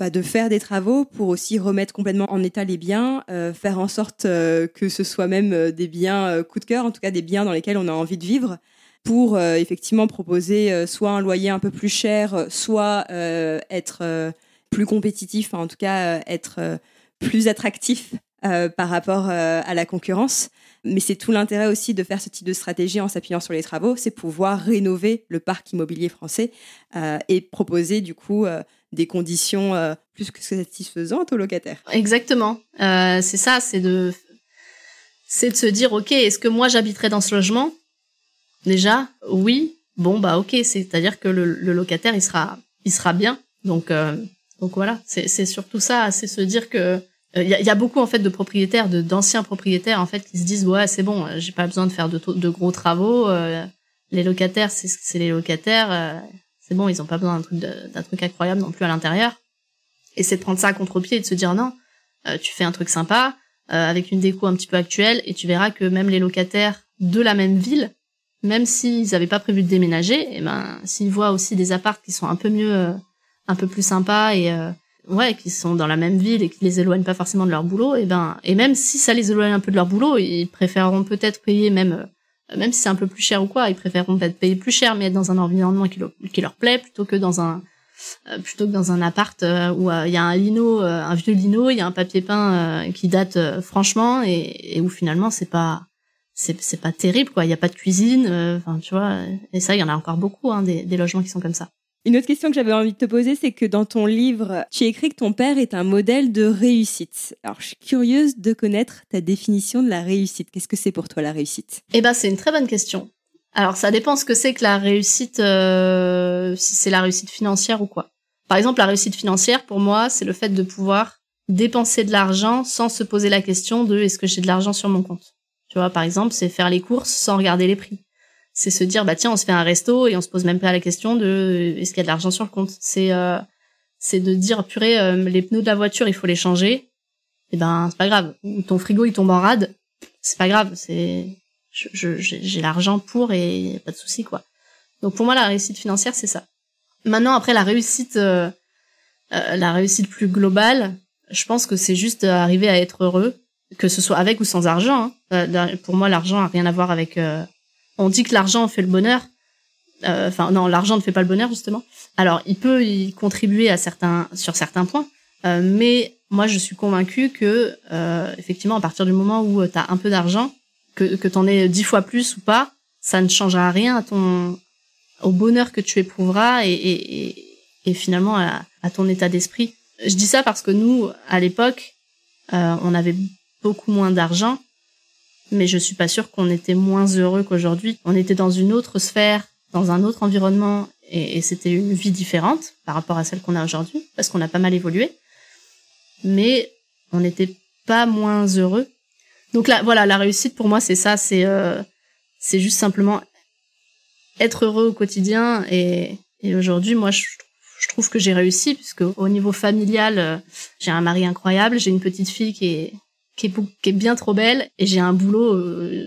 bah, de faire des travaux pour aussi remettre complètement en état les biens, euh, faire en sorte euh, que ce soit même euh, des biens coup de cœur, en tout cas des biens dans lesquels on a envie de vivre, pour effectivement proposer soit un loyer un peu plus cher, soit être plus compétitif, en tout cas être plus attractif par rapport à la concurrence. Mais c'est tout l'intérêt aussi de faire ce type de stratégie en s'appuyant sur les travaux, c'est pouvoir rénover le parc immobilier français et proposer du coup des conditions euh, plus que satisfaisantes aux locataires. Exactement. Euh, c'est ça, c'est de, c'est de se dire, ok, est-ce que moi j'habiterai dans ce logement? Déjà, oui. Bon bah ok, c'est-à-dire que le, locataire il sera, il sera bien. Donc euh, donc voilà, c'est surtout ça, c'est se dire que il y, a, beaucoup en fait de propriétaires, de d'anciens propriétaires en fait qui se disent ouais c'est bon, j'ai pas besoin de faire de, de gros travaux. les locataires c'est les locataires c'est bon, ils ont pas besoin d'un truc, d'un truc incroyable non plus à l'intérieur. Et c'est de prendre ça à contre-pied et de se dire non, euh, tu fais un truc sympa, euh, avec une déco un petit peu actuelle, et tu verras que même les locataires de la même ville, même s'ils n'avaient pas prévu de déménager, et eh ben s'ils voient aussi des apparts qui sont un peu mieux, euh, un peu plus sympas et ouais, qui sont dans la même ville et qui les éloignent pas forcément de leur boulot, et ben et même si ça les éloigne un peu de leur boulot, ils préféreront peut-être payer même euh, même si c'est un peu plus cher ou quoi, ils préfèrent peut-être payer plus cher mais être dans un environnement qui, qui leur plaît plutôt que dans un euh, plutôt que dans un appart euh, où il y a un lino, un vieux lino, il y a un papier peint qui date franchement et, et, où finalement c'est pas c'est c'est pas terrible quoi, il y a pas de cuisine, enfin tu vois, et ça il y en a encore beaucoup hein, des, des logements qui sont comme ça. Une autre question que j'avais envie de te poser, c'est que dans ton livre, tu écris que ton père est un modèle de réussite. Alors, je suis curieuse de connaître ta définition de la réussite. Qu'est-ce que c'est pour toi la réussite? Eh ben, c'est une très bonne question. Alors, ça dépend ce que c'est que la réussite, euh, si c'est la réussite financière ou quoi. Par exemple, la réussite financière, pour moi, c'est le fait de pouvoir dépenser de l'argent sans se poser la question de est-ce que j'ai de l'argent sur mon compte? Tu vois, par exemple, c'est faire les courses sans regarder les prix c'est se dire bah tiens on se fait un resto et on se pose même pas la question de euh, est-ce qu'il y a de l'argent sur le compte? C'est euh, c'est de dire purée euh, les pneus de la voiture il faut les changer. Et eh ben c'est pas grave. Ton frigo il tombe en rade. C'est pas grave. C'est je, j'ai l'argent pour et pas de souci quoi. Donc pour moi la réussite financière c'est ça. Maintenant après la réussite la réussite plus globale je pense que c'est juste arriver à être heureux que ce soit avec ou sans argent hein. pour moi l'argent a rien à voir avec on dit que l'argent fait le bonheur. Euh, enfin, non, l'argent ne fait pas le bonheur justement. Alors, il peut y contribuer à certains, sur certains points, euh, mais moi, je suis convaincue que, euh, effectivement, à partir du moment où tu as un peu d'argent, que, que tu en aies dix fois plus ou pas, ça ne changera rien à ton, au bonheur que tu éprouveras et, et, et, finalement à, à, ton état d'esprit. Je dis ça parce que nous, à l'époque, on avait beaucoup moins d'argent mais je suis pas sûre qu'on était moins heureux qu'aujourd'hui. On était dans une autre sphère, dans un autre environnement, et, c'était une vie différente par rapport à celle qu'on a aujourd'hui, parce qu'on a pas mal évolué. Mais on n'était pas moins heureux. Donc là, voilà, la réussite pour moi, c'est ça, c'est euh, c'est juste simplement être heureux au quotidien. Et, aujourd'hui, moi, je, je trouve que j'ai réussi, puisque au niveau familial, euh, j'ai un mari incroyable, j'ai une petite fille qui est qui est, bien trop belle et j'ai un boulot euh,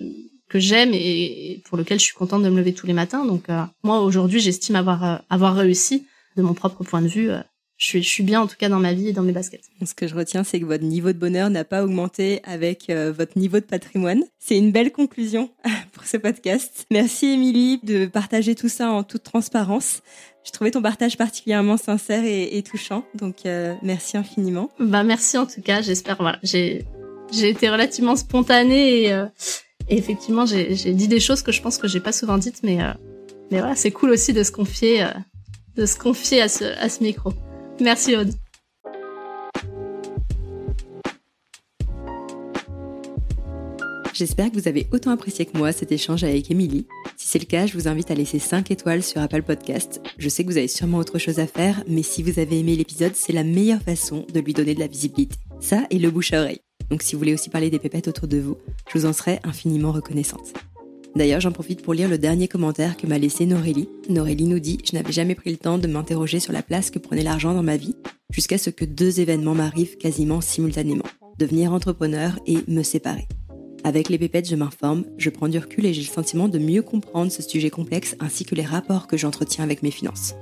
que j'aime et, pour lequel je suis contente de me lever tous les matins. Donc euh, moi aujourd'hui, j'estime avoir euh, avoir réussi de mon propre point de vue. je suis, je suis bien en tout cas dans ma vie et dans mes baskets. Ce que je retiens, c'est que votre niveau de bonheur n'a pas augmenté avec votre niveau de patrimoine. C'est une belle conclusion <laughs> pour ce podcast. Merci Émilie de partager tout ça en toute transparence. J'ai trouvé ton partage particulièrement sincère et, et touchant, donc merci infiniment. Bah merci en tout cas. J'espère voilà, j'ai j'ai été relativement spontanée et, euh, effectivement j'ai dit des choses que je pense que j'ai pas souvent dites, mais euh, mais voilà, c'est cool aussi de se confier euh, de se confier à ce à ce micro. Merci Aude. J'espère que vous avez autant apprécié que moi cet échange avec Émilie. Si c'est le cas, je vous invite à laisser 5 étoiles sur Apple Podcast. Je sais que vous avez sûrement autre chose à faire, mais si vous avez aimé l'épisode, c'est la meilleure façon de lui donner de la visibilité. Ça et le bouche à oreille. Donc si vous voulez aussi parler des pépettes autour de vous, je vous en serais infiniment reconnaissante. D'ailleurs, j'en profite pour lire le dernier commentaire que m'a laissé Norélie. Norélie nous dit Je n'avais jamais pris le temps de m'interroger sur la place que prenait l'argent dans ma vie, jusqu'à ce que deux événements m'arrivent quasiment simultanément devenir entrepreneur et me séparer. Avec les pépettes, je m'informe, je prends du recul et j'ai le sentiment de mieux comprendre ce sujet complexe ainsi que les rapports que j'entretiens avec mes finances.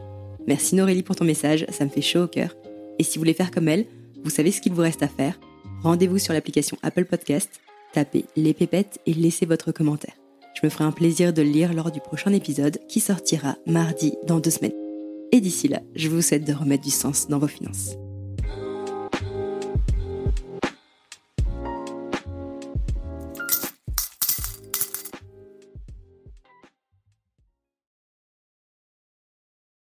Merci Norélie pour ton message, ça me fait chaud au cœur. Et si vous voulez faire comme elle, vous savez ce qu'il vous reste à faire rendez-vous sur l'application Apple Podcast, tapez les pépettes et laissez votre commentaire. Je me ferai un plaisir de le lire lors du prochain épisode qui sortira mardi dans deux semaines. Et d'ici là, je vous souhaite de remettre du sens dans vos finances.